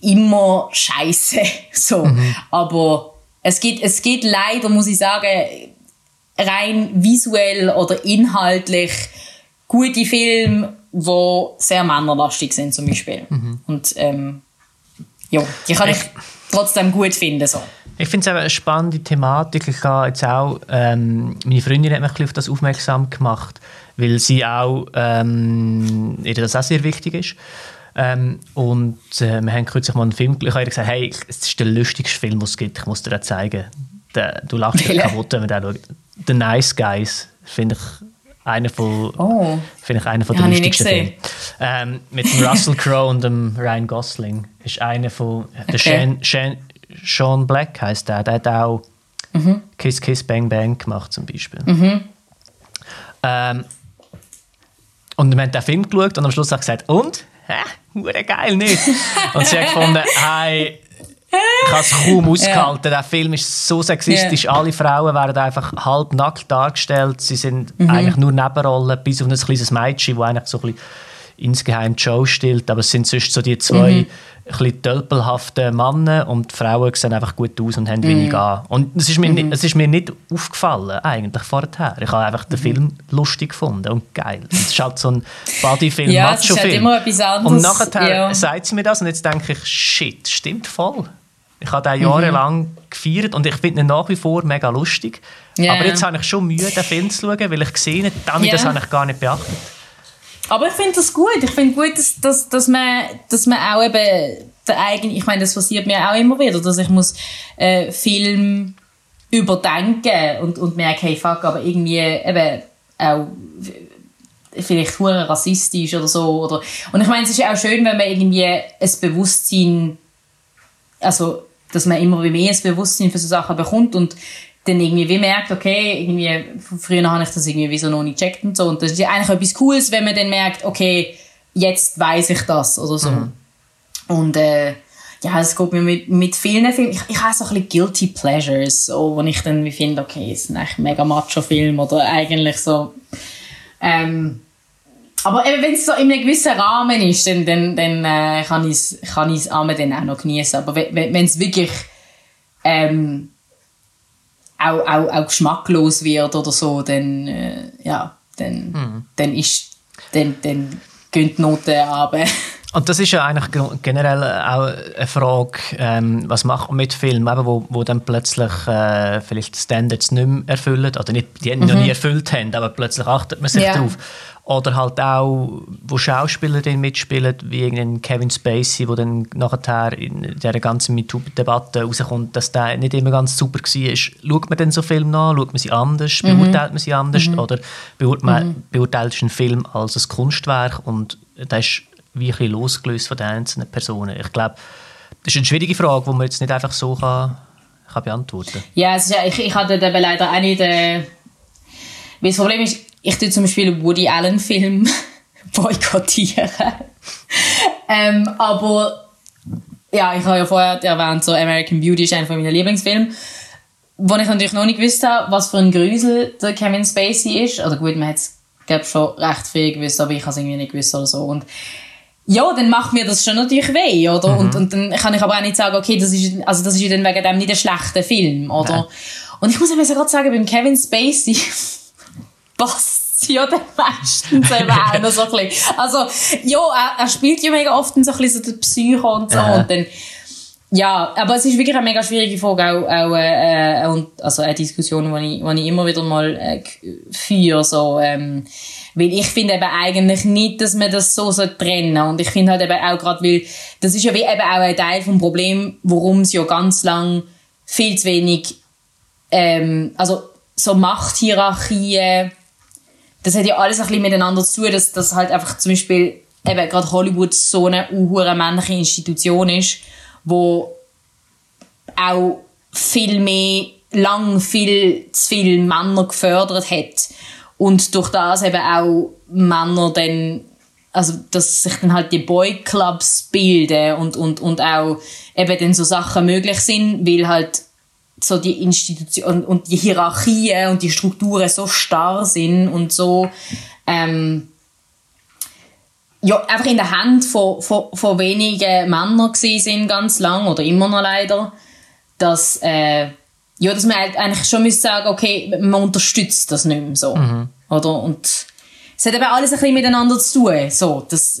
immer scheiße so. Mhm. Aber es gibt, es gibt leider, muss ich sagen, rein visuell oder inhaltlich gute Filme, die sehr männerlastig sind zum Beispiel. Mhm. Und ähm, ja, die kann ich, ich trotzdem gut finden. So. Ich finde es eine spannende Thematik. Ich habe jetzt auch, ähm, meine Freundin hat mich auf das aufmerksam gemacht, weil sie auch, ähm, ihr das auch sehr wichtig ist. Ähm, und äh, wir haben kürzlich mal einen Film, ich habe gesagt, hey, es ist der lustigste Film, den es gibt, ich muss dir das zeigen. Der, du lachst dich kaputt, wenn man den schaut. The Nice Guys, finde ich einer von, oh. finde ich einer von den lustigsten Filmen. Ähm, mit dem Russell Crowe und dem Ryan Gosling ist einer von okay. der Shane, Shane, Sean Black heißt der, der hat auch mhm. Kiss Kiss Bang Bang gemacht zum Beispiel. Mhm. Ähm, und wir haben den Film geschaut und am Schluss hat gesagt, und? Hä? geil, nicht? und sie hat gefunden, hey, ich habe es kaum ausgehalten. Ja. Der Film ist so sexistisch. Ja. Alle Frauen werden einfach halb nackt dargestellt. Sie sind mhm. eigentlich nur Nebenrollen, bis auf ein kleines Mädchen, das eigentlich so ein bisschen insgeheim die Show stillt. Aber es sind sonst so die zwei mhm. ein tölpelhaften Männer und die Frauen sehen einfach gut aus und haben mhm. wenig an. Und es ist, mir mhm. nicht, es ist mir nicht aufgefallen, eigentlich, vorher. Ich habe einfach den mhm. Film lustig gefunden und geil. Und es ist halt so ein Bodyfilm, ja, Macho-Film. Halt. Und nachher ja. sagt sie mir das und jetzt denke ich, shit, stimmt voll. Ich habe den jahrelang mhm. gefeiert und ich finde ihn nach wie vor mega lustig. Yeah. Aber jetzt habe ich schon Mühe, den Film zu schauen, weil ich gesehen habe, yeah. das habe ich gar nicht beachtet. Aber ich finde das gut. Ich finde gut, dass, dass, dass, man, dass man auch eben der eigene, ich meine, das passiert mir auch immer wieder, dass ich muss äh, Film überdenken und, und merke, hey, fuck, aber irgendwie eben auch vielleicht hure rassistisch oder so. Oder, und ich meine, es ist ja auch schön, wenn man irgendwie ein Bewusstsein, also, dass man immer mehr ein Bewusstsein für so Sachen bekommt und dann irgendwie wie merkt, okay, irgendwie, früher habe ich das irgendwie wie so noch nicht gecheckt und so. Und das ist ja eigentlich etwas Cooles, wenn man dann merkt, okay, jetzt weiß ich das oder so. Mhm. Und äh, ja, es geht mir mit, mit vielen Filmen, ich, ich habe so ein bisschen Guilty Pleasures, so, wo ich dann wie finde, okay, es ist eigentlich mega Macho-Film oder eigentlich so, ähm, aber eben, wenn es so in einem gewissen Rahmen ist, dann, dann, dann äh, kann ich es kann ich's dann auch noch genießen. Aber wenn es wirklich ähm, auch, auch, auch geschmacklos wird oder so, dann, äh, ja, dann, mhm. dann ist, dann, dann gehen die Noten runter. Und das ist ja eigentlich generell auch eine Frage, ähm, was macht man mit Filmen, eben, wo, wo dann plötzlich äh, vielleicht Standards nicht mehr erfüllen, oder nicht, die mhm. noch nie erfüllt haben, aber plötzlich achtet man sich ja. darauf. Oder halt auch, wo Schauspieler drin mitspielen, wie irgendein Kevin Spacey, wo dann nachher in dieser ganzen MeToo-Debatte rauskommt, dass der nicht immer ganz super war. Schaut man denn so Filme nach? Schaut man sie anders? Mhm. Beurteilt man sie anders? Mhm. Oder beurteilt man mhm. beurteilt einen Film als ein Kunstwerk und das ist wie ein losgelöst von den einzelnen Personen? Ich glaube, das ist eine schwierige Frage, die man jetzt nicht einfach so kann, kann beantworten kann. Ja, ich, ich hatte leider auch nicht... Äh, das Problem ist, ich tue zum Beispiel Woody Allen Film boykottieren. ähm, aber ja, ich habe ja vorher erwähnt, so American Beauty ist einer meiner Lieblingsfilme. Wo ich natürlich noch nicht gewusst habe, was für ein Grusel der Kevin Spacey ist. Oder gut, man hat es schon recht viel gewusst, aber ich habe es irgendwie nicht gewusst oder so. Und ja, dann macht mir das schon natürlich weh, oder? Mhm. Und, und dann kann ich aber auch nicht sagen, okay, das ist, also das ist dann wegen dem nicht ein schlechter Film, oder? Ja. Und ich muss aber gerade sagen, beim Kevin Spacey, passt ja dann meistens eben auch noch so ein bisschen. Also, ja, er, er spielt ja mega oft so ein bisschen so den Psycho und so. Und dann, ja, aber es ist wirklich eine mega schwierige Frage, auch, auch äh, und, also eine Diskussion, die ich, die ich immer wieder mal äh, führe, so, ähm, weil ich finde eben eigentlich nicht, dass man das so so trennen und ich finde halt eben auch gerade, weil das ist ja wie eben auch ein Teil vom Problem, warum es ja ganz lang viel zu wenig, ähm, also so Machthierarchien, das hat ja alles ein bisschen miteinander zu tun, dass, dass halt einfach zum Beispiel eben gerade Hollywood so eine unhure männliche Institution ist, wo auch viel mehr lang viel zu viele Männer gefördert hat. Und durch das eben auch Männer dann also dass sich dann halt die Boyclubs bilden und, und, und auch eben dann so Sachen möglich sind, weil halt so die Institutionen und die Hierarchien und die Strukturen so starr sind und so ähm, ja, einfach in der Hand von, von, von wenigen Männern sind ganz lang oder immer noch leider, dass, äh, ja, dass man halt eigentlich schon müsste sagen, okay, man unterstützt das nicht mehr so. Mhm. Oder? Und es hat eben alles ein bisschen miteinander zu tun. So, das,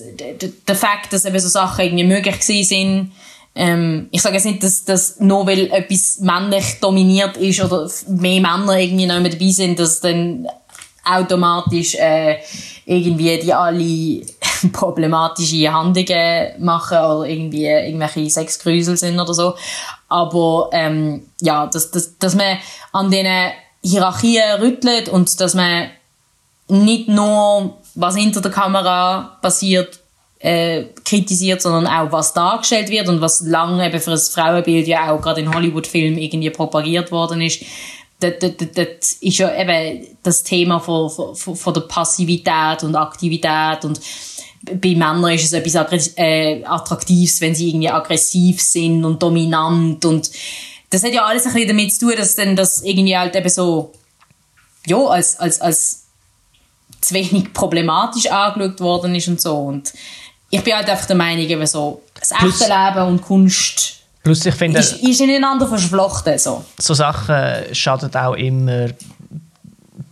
der Fakt, dass eben so Sachen irgendwie möglich gewesen sind, ähm, ich sage jetzt nicht, dass, dass nur weil etwas männlich dominiert ist oder mehr Männer irgendwie noch mit dabei sind, dass dann automatisch äh, irgendwie die alle problematische Handlungen machen oder irgendwie irgendwelche Sexgrüsel sind oder so. Aber ähm, ja, dass, dass, dass man an diesen Hierarchien rüttelt und dass man nicht nur, was hinter der Kamera passiert, äh, kritisiert, sondern auch, was dargestellt wird und was lange eben für das Frauenbild ja auch gerade in Hollywood-Filmen irgendwie propagiert worden ist. Das, das, das ist ja eben das Thema von, von, von der Passivität und Aktivität und bei Männern ist es etwas äh, Attraktives, wenn sie irgendwie aggressiv sind und dominant und das hat ja alles ein bisschen damit zu tun, dass dann das irgendwie halt eben so ja, als, als, als zu wenig problematisch angeschaut worden ist und so und ich bin halt einfach der Meinung, eben so, das echte Leben und Kunst Plus ich finde, ist, ist ineinander verschflochten. So. so Sachen schaden auch immer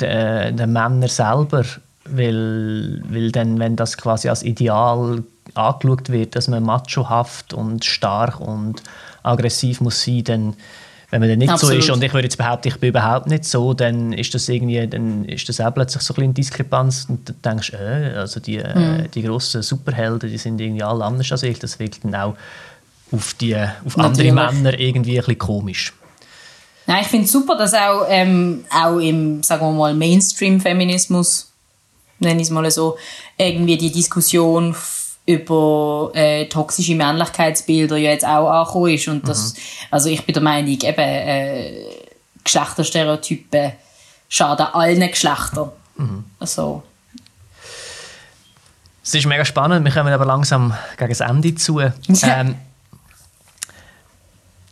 den, den Männern selber, weil, weil dann, wenn das quasi als Ideal angeschaut wird, dass man machohaft und stark und aggressiv muss sein, dann wenn man dann nicht Absolut. so ist und ich würde jetzt behaupten, ich bin überhaupt nicht so, dann ist das irgendwie, dann ist das auch plötzlich so ein bisschen Diskrepanz und du denkst, äh, also die, mhm. die grossen Superhelden, die sind irgendwie alle anders als ich, das wirkt dann auch auf, die, auf andere Männer irgendwie ein bisschen komisch. Nein, ich finde es super, dass auch, ähm, auch im, sagen wir mal, Mainstream-Feminismus, nenne ich es mal so, irgendwie die Diskussion über äh, toxische Männlichkeitsbilder ja jetzt auch angekommen ist. Und das, mhm. also ich bin der Meinung, eben, äh, Geschlechterstereotypen schaden allen Geschlechtern. Mhm. Also, es ist mega spannend, wir kommen aber langsam gegen das Ende zu. Ähm,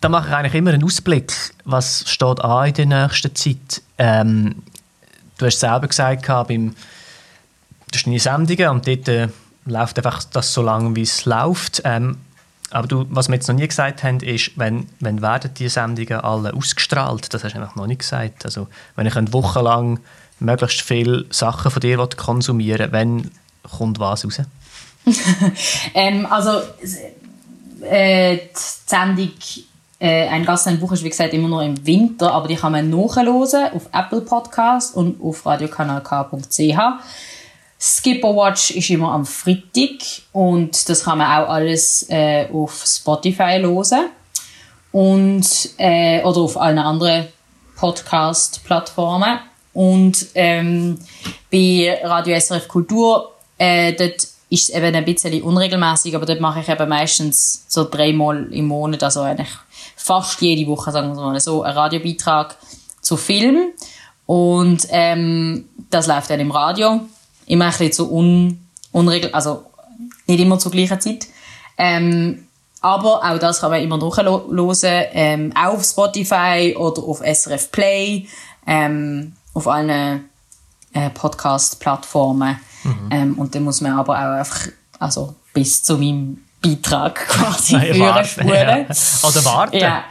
da mache ich eigentlich immer einen Ausblick, was steht an in der nächsten Zeit. Ähm, du hast selber gesagt, beim, das sind Sendungen und dort äh, läuft einfach das so lange, wie es läuft. Ähm, aber du, was wir jetzt noch nie gesagt haben, ist, wenn, wenn werden die Sendungen alle ausgestrahlt? Das hast du einfach noch nicht gesagt. Also, wenn ich eine Woche lang möglichst viele Sachen von dir konsumieren wann kommt was raus? ähm, also, äh, die Sendung äh, «Ein Gast, ein Buch» ist, wie gesagt, immer noch im Winter, aber die kann man nachhören auf Apple Podcast und auf radiokanalk.ch. Skipper Watch ist immer am Freitag und das kann man auch alles äh, auf Spotify hören und äh, oder auf allen anderen Podcast-Plattformen. Und ähm, bei Radio SRF Kultur, äh, dort ist es eben ein bisschen unregelmäßig, aber dort mache ich eben meistens so dreimal im Monat, also eigentlich fast jede Woche, sagen wir mal so, einen Radiobeitrag zu Film. Und ähm, das läuft dann im Radio immer ein bisschen so un, unregel, also nicht immer zur gleichen Zeit. Ähm, aber auch das kann man immer nachhören, ähm, auch auf Spotify oder auf SRF Play, ähm, auf allen äh, Podcast-Plattformen. Mhm. Ähm, und dann muss man aber auch einfach, also bis zu meinem Beitrag quasi führen, spuren. Ja. Oder warten. Ja.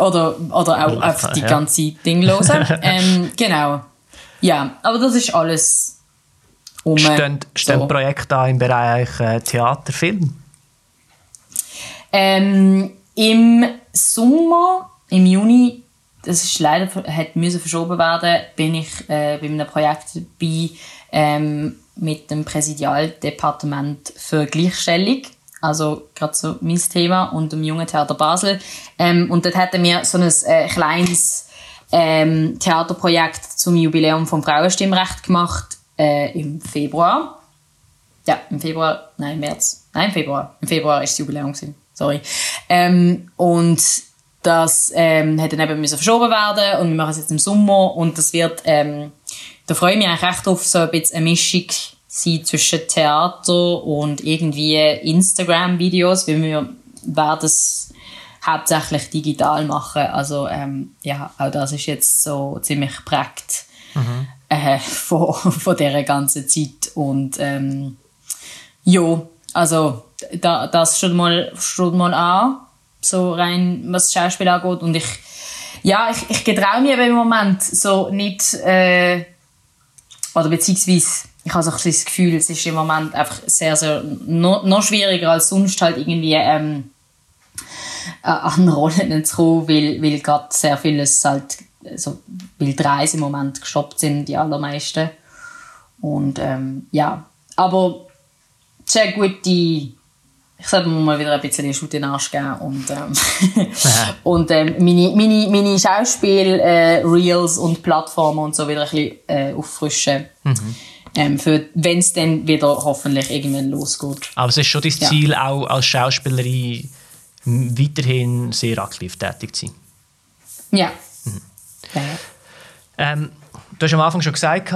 Oder, oder auch einfach die ganze Ding hören. ähm, genau. Ja, aber das ist alles um, stehen, stehen so. Projekte an im Bereich äh, Theater, Film? Ähm, im Sommer, im Juni, das ist leider hat müssen verschoben werden, bin ich äh, bei einem Projekt dabei ähm, mit dem Präsidialdepartement für Gleichstellung. Also gerade so mein Thema und dem Jungen Theater Basel. Ähm, und dort hatten wir so ein äh, kleines ähm, Theaterprojekt zum Jubiläum vom Frauenstimmrecht gemacht äh, im Februar. Ja, im Februar, nein, im März. Nein, im Februar. Im Februar ist das Jubiläum gewesen. Sorry. Ähm, und das ähm, hätte dann eben müssen verschoben werden und wir machen es jetzt im Sommer und das wird, ähm, da freue ich mich eigentlich recht auf so ein bisschen eine Mischung sein zwischen Theater und irgendwie Instagram-Videos, weil wir werden es hauptsächlich digital machen. Also ähm, ja, auch das ist jetzt so ziemlich prägt mhm. Äh, von, von dieser ganzen Zeit. Und ähm, ja, also da, das schon mal, schon mal an, so rein was Schauspiel angeht. Und ich ja, ich, ich getraue mir im Moment so nicht äh, oder beziehungsweise ich habe so das Gefühl, es ist im Moment einfach sehr, sehr noch, noch schwieriger als sonst halt irgendwie ähm, äh, an Rollen zu kommen, weil, weil gerade sehr vieles halt, also, weil die Reise im Moment gestoppt sind, die allermeisten. Und ähm, ja, aber sehr gute, ich sollte mir mal wieder ein bisschen in den Arsch geben und, ähm, und ähm, meine, meine, meine Schauspiel-Reels äh, und Plattformen und so wieder ein bisschen äh, auffrischen. Mhm. Ähm, wenn es dann wieder hoffentlich irgendwann losgeht. Aber es ist schon dein Ziel, ja. auch als Schauspielerin weiterhin sehr aktiv tätig zu sein. Ja. Ja. Ähm, du hast am Anfang schon gesagt,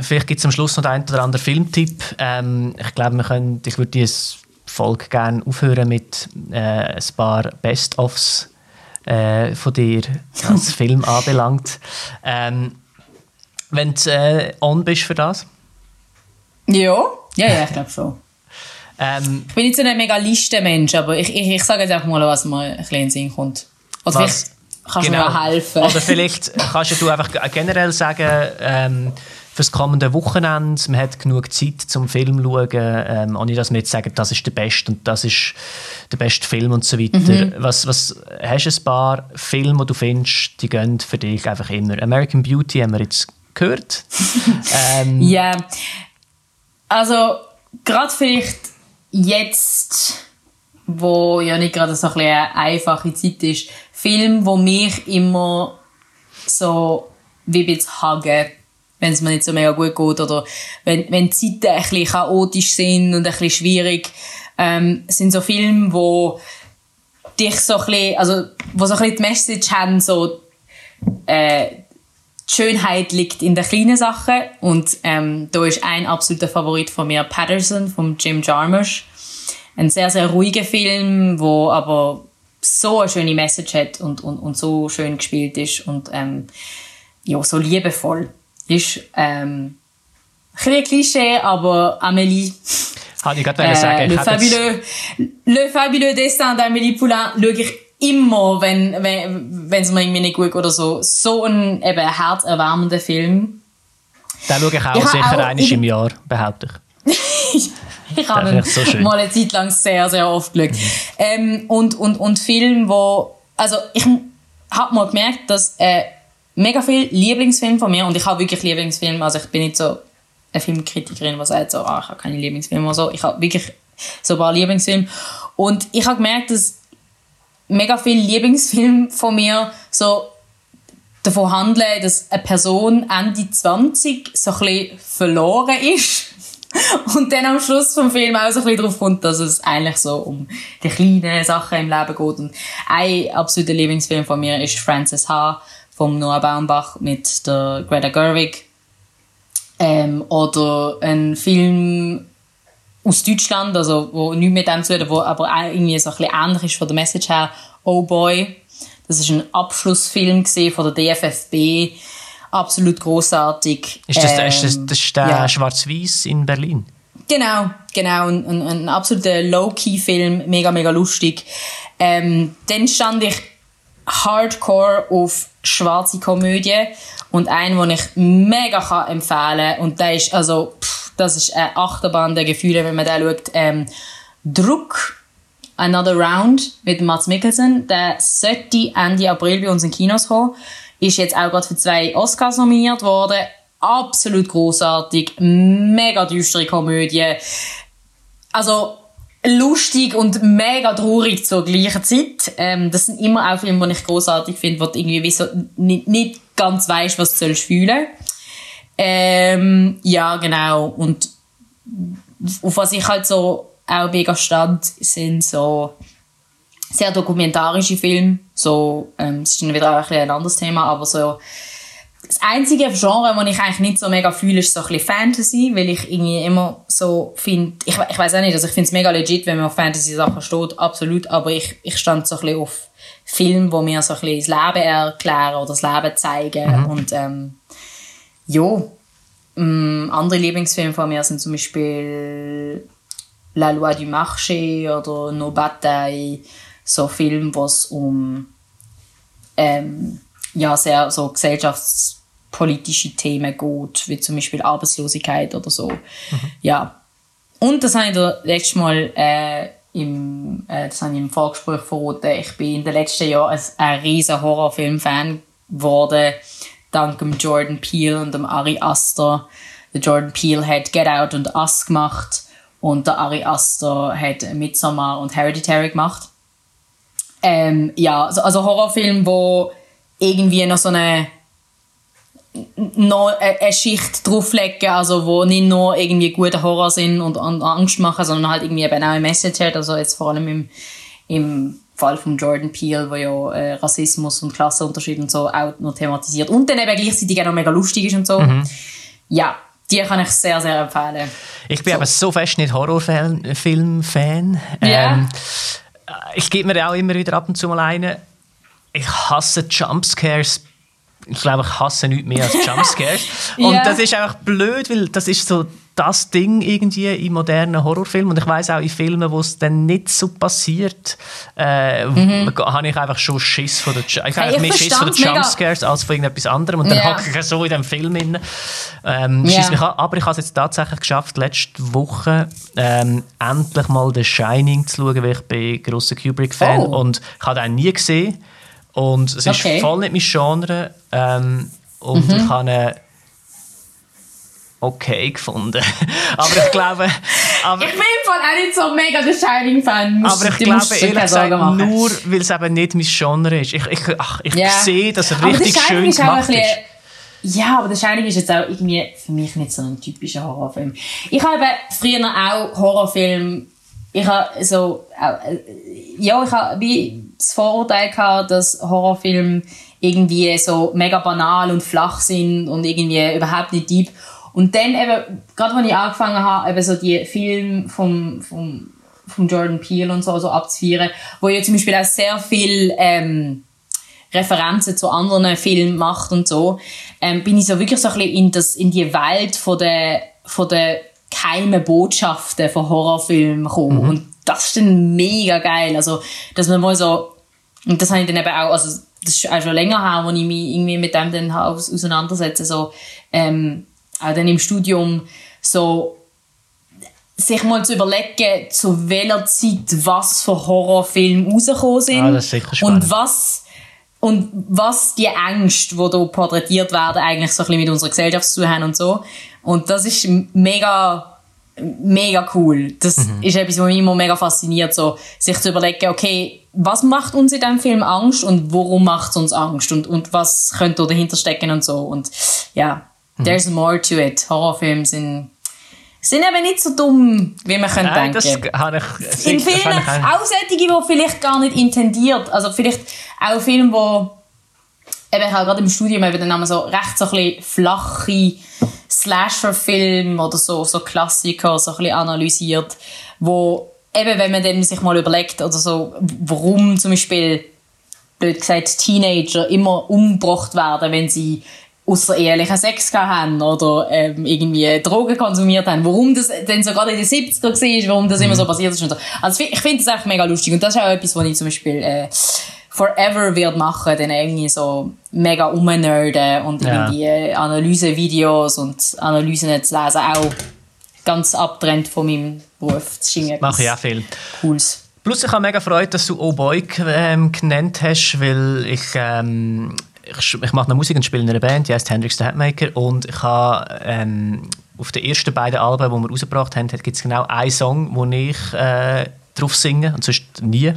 vielleicht gibt es am Schluss noch einen oder anderen Filmtipp. Ähm, ich glaube, wir können, ich würde diese Folge gerne aufhören mit äh, ein paar Best-ofs äh, von dir, was Film anbelangt. Ähm, wenn du äh, on bist für das? Ja, ja, ja ich glaube schon. Ähm, ich bin nicht so ein mega Listenmensch, aber ich, ich, ich sage jetzt einfach mal, was mir ein bisschen in den Sinn kommt. Also was? Kannst genau. du mir helfen. Oder vielleicht kannst du einfach generell sagen, ähm, für das kommende Wochenende, man hat genug Zeit zum Film zu schauen, ähm, ohne dass wir jetzt sagen, das ist der beste und das ist der beste Film und so weiter. Mhm. Was, was, hast du ein paar Filme, die du findest, die gehen für dich einfach immer? American Beauty haben wir jetzt gehört. ähm, ja, also gerade vielleicht jetzt, wo ja nicht gerade so ein eine einfache Zeit ist, Film, wo mich immer so wie ein bisschen hagen, wenn es mir nicht so mega gut geht oder wenn, wenn die Zeiten ein bisschen chaotisch sind und ein bisschen schwierig, ähm, sind so Filme, wo dich so ein bisschen, also wo so ein bisschen die Message haben, so äh, die Schönheit liegt in den kleinen Sachen und ähm, da ist ein absoluter Favorit von mir Patterson von Jim Jarmusch. Ein sehr, sehr ruhiger Film, wo aber so eine schöne Message hat und, und, und so schön gespielt ist und ähm, ja, so liebevoll ist. Ähm, ein Klischee, aber Amélie. Hatte ich gerade äh, sagen. Le fabuleux, le fabuleux Destin d'Amélie Poulain schaue ich immer, wenn wenn wenn es mir irgendwie nicht gut oder so, so ein eben herzerwärmender Film. Den schaue ich auch ich sicher einmal im Jahr, behaupte ich. ich habe ihn so mal eine Zeit lang sehr, sehr oft geschaut. Mhm. Ähm, und, und, und Film, wo, also ich habe mal gemerkt, dass äh, mega viel Lieblingsfilme von mir, und ich habe wirklich Lieblingsfilme, also ich bin nicht so eine Filmkritikerin, die sagt so, ah, ich habe keine Lieblingsfilme oder so, ich habe wirklich so ein paar Lieblingsfilme. Und ich habe gemerkt, dass mega viele Lieblingsfilme von mir so davon handeln, dass eine Person Ende 20 so ein bisschen verloren ist. Und dann am Schluss vom Film auch so ein bisschen darauf kommt, dass es eigentlich so um die kleinen Sachen im Leben geht. Und ein absoluter Lieblingsfilm von mir ist Frances H. vom Noah Baumbach mit der Greta Gerwig. Ähm, oder ein Film aus Deutschland, also wo nichts mit dem zu tun wo aber auch irgendwie so ein bisschen ähnlich ist von der Message her, Oh Boy. Das ist ein Abschlussfilm von der DFFB. Absolut großartig. Ist das, ähm, ist das, das ist der ja. Schwarz-Weiß in Berlin? Genau, genau. Ein, ein, ein absoluter Low-Key-Film, mega, mega lustig. Ähm, dann stand ich hardcore auf schwarze Komödie und einen, den ich mega kann empfehlen kann. Und der ist, also, pff, das ist eine Achterbahn der Gefühle, wenn man da schaut. Ähm, Druck Another Round mit Mats Mikkelsen. Der sollte Ende April bei uns in Kinos kommen. Ist jetzt auch gerade für zwei Oscars nominiert worden. Absolut großartig, mega düstere Komödie. Also lustig und mega traurig zur gleichen Zeit. Ähm, das sind immer auch Filme, die ich großartig finde, wo du irgendwie wie so nicht, nicht ganz weißt, was du sollst fühlen. Ähm, ja, genau. Und auf was ich halt so auch mega stand, sind so sehr dokumentarische Filme. So, ähm, das ist dann wieder auch ein, ein anderes Thema, aber so das einzige Genre, das ich eigentlich nicht so mega fühle, ist so ein bisschen Fantasy, weil ich irgendwie immer so finde, ich, ich weiß auch nicht, also ich finde es mega legit, wenn man auf Fantasy-Sachen steht, absolut, aber ich, ich stand so ein bisschen auf Filme, wo mir so ein bisschen das Leben erklären oder das Leben zeigen mhm. und ähm, ja, ähm, andere Lieblingsfilme von mir sind zum Beispiel La Loi du Marché oder No Bataille, so Filme, wo es um ähm, ja, sehr so gesellschaftspolitische Themen geht, wie zum Beispiel Arbeitslosigkeit oder so. Mhm. Ja. Und das habe ich das letzte Mal äh, im, äh, das habe ich im Vorgespräch verraten. Ich bin in den letzten Jahren ein, ein riesen Horrorfilm-Fan geworden, dank dem Jordan Peele und dem Ari Aster. Der Jordan Peele hat Get Out und Us gemacht und der Ari Aster hat Midsommar und Hereditary gemacht. Ähm, ja, also, also Horrorfilm, wo irgendwie noch so eine noch eine Schicht drauflegen, also wo nicht nur irgendwie gute Horror sind und, Angst machen, sondern halt irgendwie eben auch eine Message hat, also jetzt vor allem im, im Fall von Jordan Peele, wo ja äh, Rassismus und Klassenunterschied und so auch noch thematisiert und dann eben gleichzeitig auch noch mega lustig ist und so. Mhm. Ja, die kann ich sehr, sehr empfehlen. Ich bin so. aber so fest nicht Horrorfilm-Fan. Yeah. Ähm, ich gebe mir auch immer wieder ab und zu mal eine ich hasse Jumpscares. Ich glaube, ich hasse nichts mehr als Jumpscares. Und yeah. das ist einfach blöd, weil das ist so das Ding irgendwie in modernen Horrorfilmen. Und ich weiß auch in Filmen, wo es dann nicht so passiert, äh, mhm. habe ich einfach schon Schiss von der, ich hey, ich mehr Schiss von den Jumpscares als von irgendetwas anderem. Und dann yeah. hocke ich so in dem Film rein. Ähm, yeah. mich an. Aber ich habe es jetzt tatsächlich geschafft, letzte Woche ähm, endlich mal The Shining zu schauen, weil ich bin grosser Kubrick-Fan oh. und ich habe den nie gesehen. Und es okay. ist voll nicht mein Genre. Ähm, und mhm. ich habe okay gefunden. aber ich glaube... Aber, ich bin auch nicht so mega der Shining-Fan. Aber ich glaube ehrlich gesagt nur, weil es eben nicht mein Genre ist. Ich, ich, ach, ich yeah. sehe, dass er richtig schön gemacht ist. Ja, aber der Shining ist jetzt auch irgendwie für mich nicht so ein typischer Horrorfilm. Ich habe früher auch Horrorfilme ich habe so, äh, ja, ich habe wie das Vorurteil gehabt, dass Horrorfilme irgendwie so mega banal und flach sind und irgendwie überhaupt nicht deep. Und dann eben, gerade als ich angefangen habe, eben so die Filme vom, vom, vom Jordan Peele und so, so abzuführen, wo ja zum Beispiel auch sehr viel, ähm, Referenzen zu anderen Filmen macht und so, ähm, bin ich so wirklich so ein bisschen in, das, in die Welt von der, von der geheime Botschaften von Horrorfilmen kommen. Mhm. Und das ist dann mega geil. Also, dass man mal so, und das habe ich dann eben auch, also, das ist auch schon länger her, wo ich mich irgendwie mit dem dann auseinandersetze, so, ähm, auch dann im Studium, so, sich mal zu überlegen, zu welcher Zeit was für Horrorfilme rausgekommen sind. Ah. Und was, und was die Ängste, die hier porträtiert werden, eigentlich so ein bisschen mit unserer Gesellschaft zu haben und so. Und das ist mega, mega cool. Das mhm. ist etwas, was mich immer mega fasziniert, so, sich zu überlegen, okay, was macht uns in diesem Film Angst und warum macht es uns Angst und, und was könnte dahinter stecken und so. Und ja. There's more to it. Horrorfilme sind sind eben nicht so dumm, wie man könnte Nein, denken. Das habe ich, in vielen auch solche, die vielleicht gar nicht intendiert, also vielleicht auch Filme, wo eben ich habe gerade im Studium eben dann so recht so ein bisschen flache Slasher-Film oder so, so Klassiker so ein bisschen analysiert, wo eben, wenn man dann sich mal überlegt, oder so, warum zum Beispiel, blöd gesagt, Teenager immer umgebracht werden, wenn sie außerehelichen Sex haben oder ähm, irgendwie Drogen konsumiert haben. Warum das denn so gerade in den 70er war, warum das mhm. immer so passiert ist und so. Also ich finde das echt mega lustig und das ist auch etwas, was ich zum Beispiel äh, forever wird machen, dann irgendwie so mega umnerden und ja. irgendwie Analysevideos und Analysen zu lesen, auch ganz abtrennt von meinem Beruf. Das mache ich auch viel. Cooles. Plus ich habe mega Freude, dass du Oh Boy ähm, genannt hast, weil ich, ähm, ich, ich mache noch Musik und spiele in einer Band, die heißt Hendrix the Hatmaker und ich habe ähm, auf den ersten beiden Alben, die wir rausgebracht haben, gibt es genau einen Song, wo ich äh, drauf singe und sonst nie.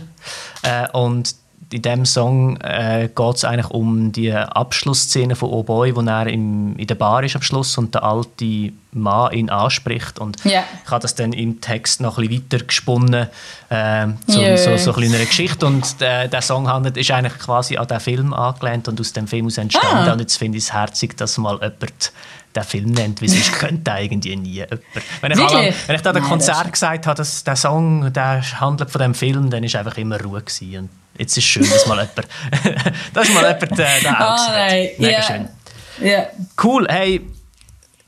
Äh, und in diesem Song äh, geht es eigentlich um die Abschlussszene von Oh Boy, wo er im, in der Bar ist am Schluss und der alte Mann ihn anspricht. Und Ja. ich habe das dann im Text noch ein bisschen weiter gesponnen, äh, zu Jö. so, so einer Geschichte. Und der, der Song handelt, ist eigentlich quasi an den Film angelehnt und aus dem Film aus entstanden. Ah. Und jetzt finde ich es herzig, dass mal jemand den Film nennt, weil sonst könnte irgendwie nie jemand. Wenn ich, alle, wenn ich da Nein, Konzert gesagt habe, dass der Song der handelt von dem Film, dann ist einfach immer Ruhe gewesen. Und jetzt ist es schön, dass mal jemand, dass mal jemand äh, den auch hat. nein. Mega Ja. schön. Ja. Cool, hey,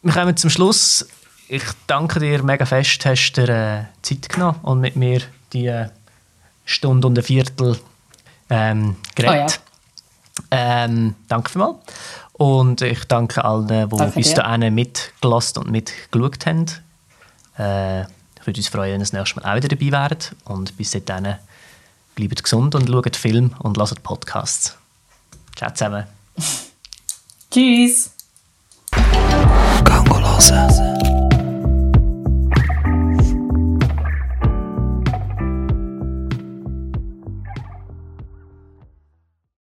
wir kommen zum Schluss. Ich danke dir mega fest, hast dir äh, Zeit genommen und mit mir die äh, Stunde und ein Viertel ähm, geredet. ähm, danke vielmals. Und ich danke allen, die Danke bis dahin mitgelassen und mitgeschaut haben. Äh, ich würde uns freuen, wenn ihr das nächste Mal auch wieder dabei wärt. Und bis dahin, bleibt gesund und schaut Film und lasst Podcasts. Ciao zusammen. Tschüss. Hören.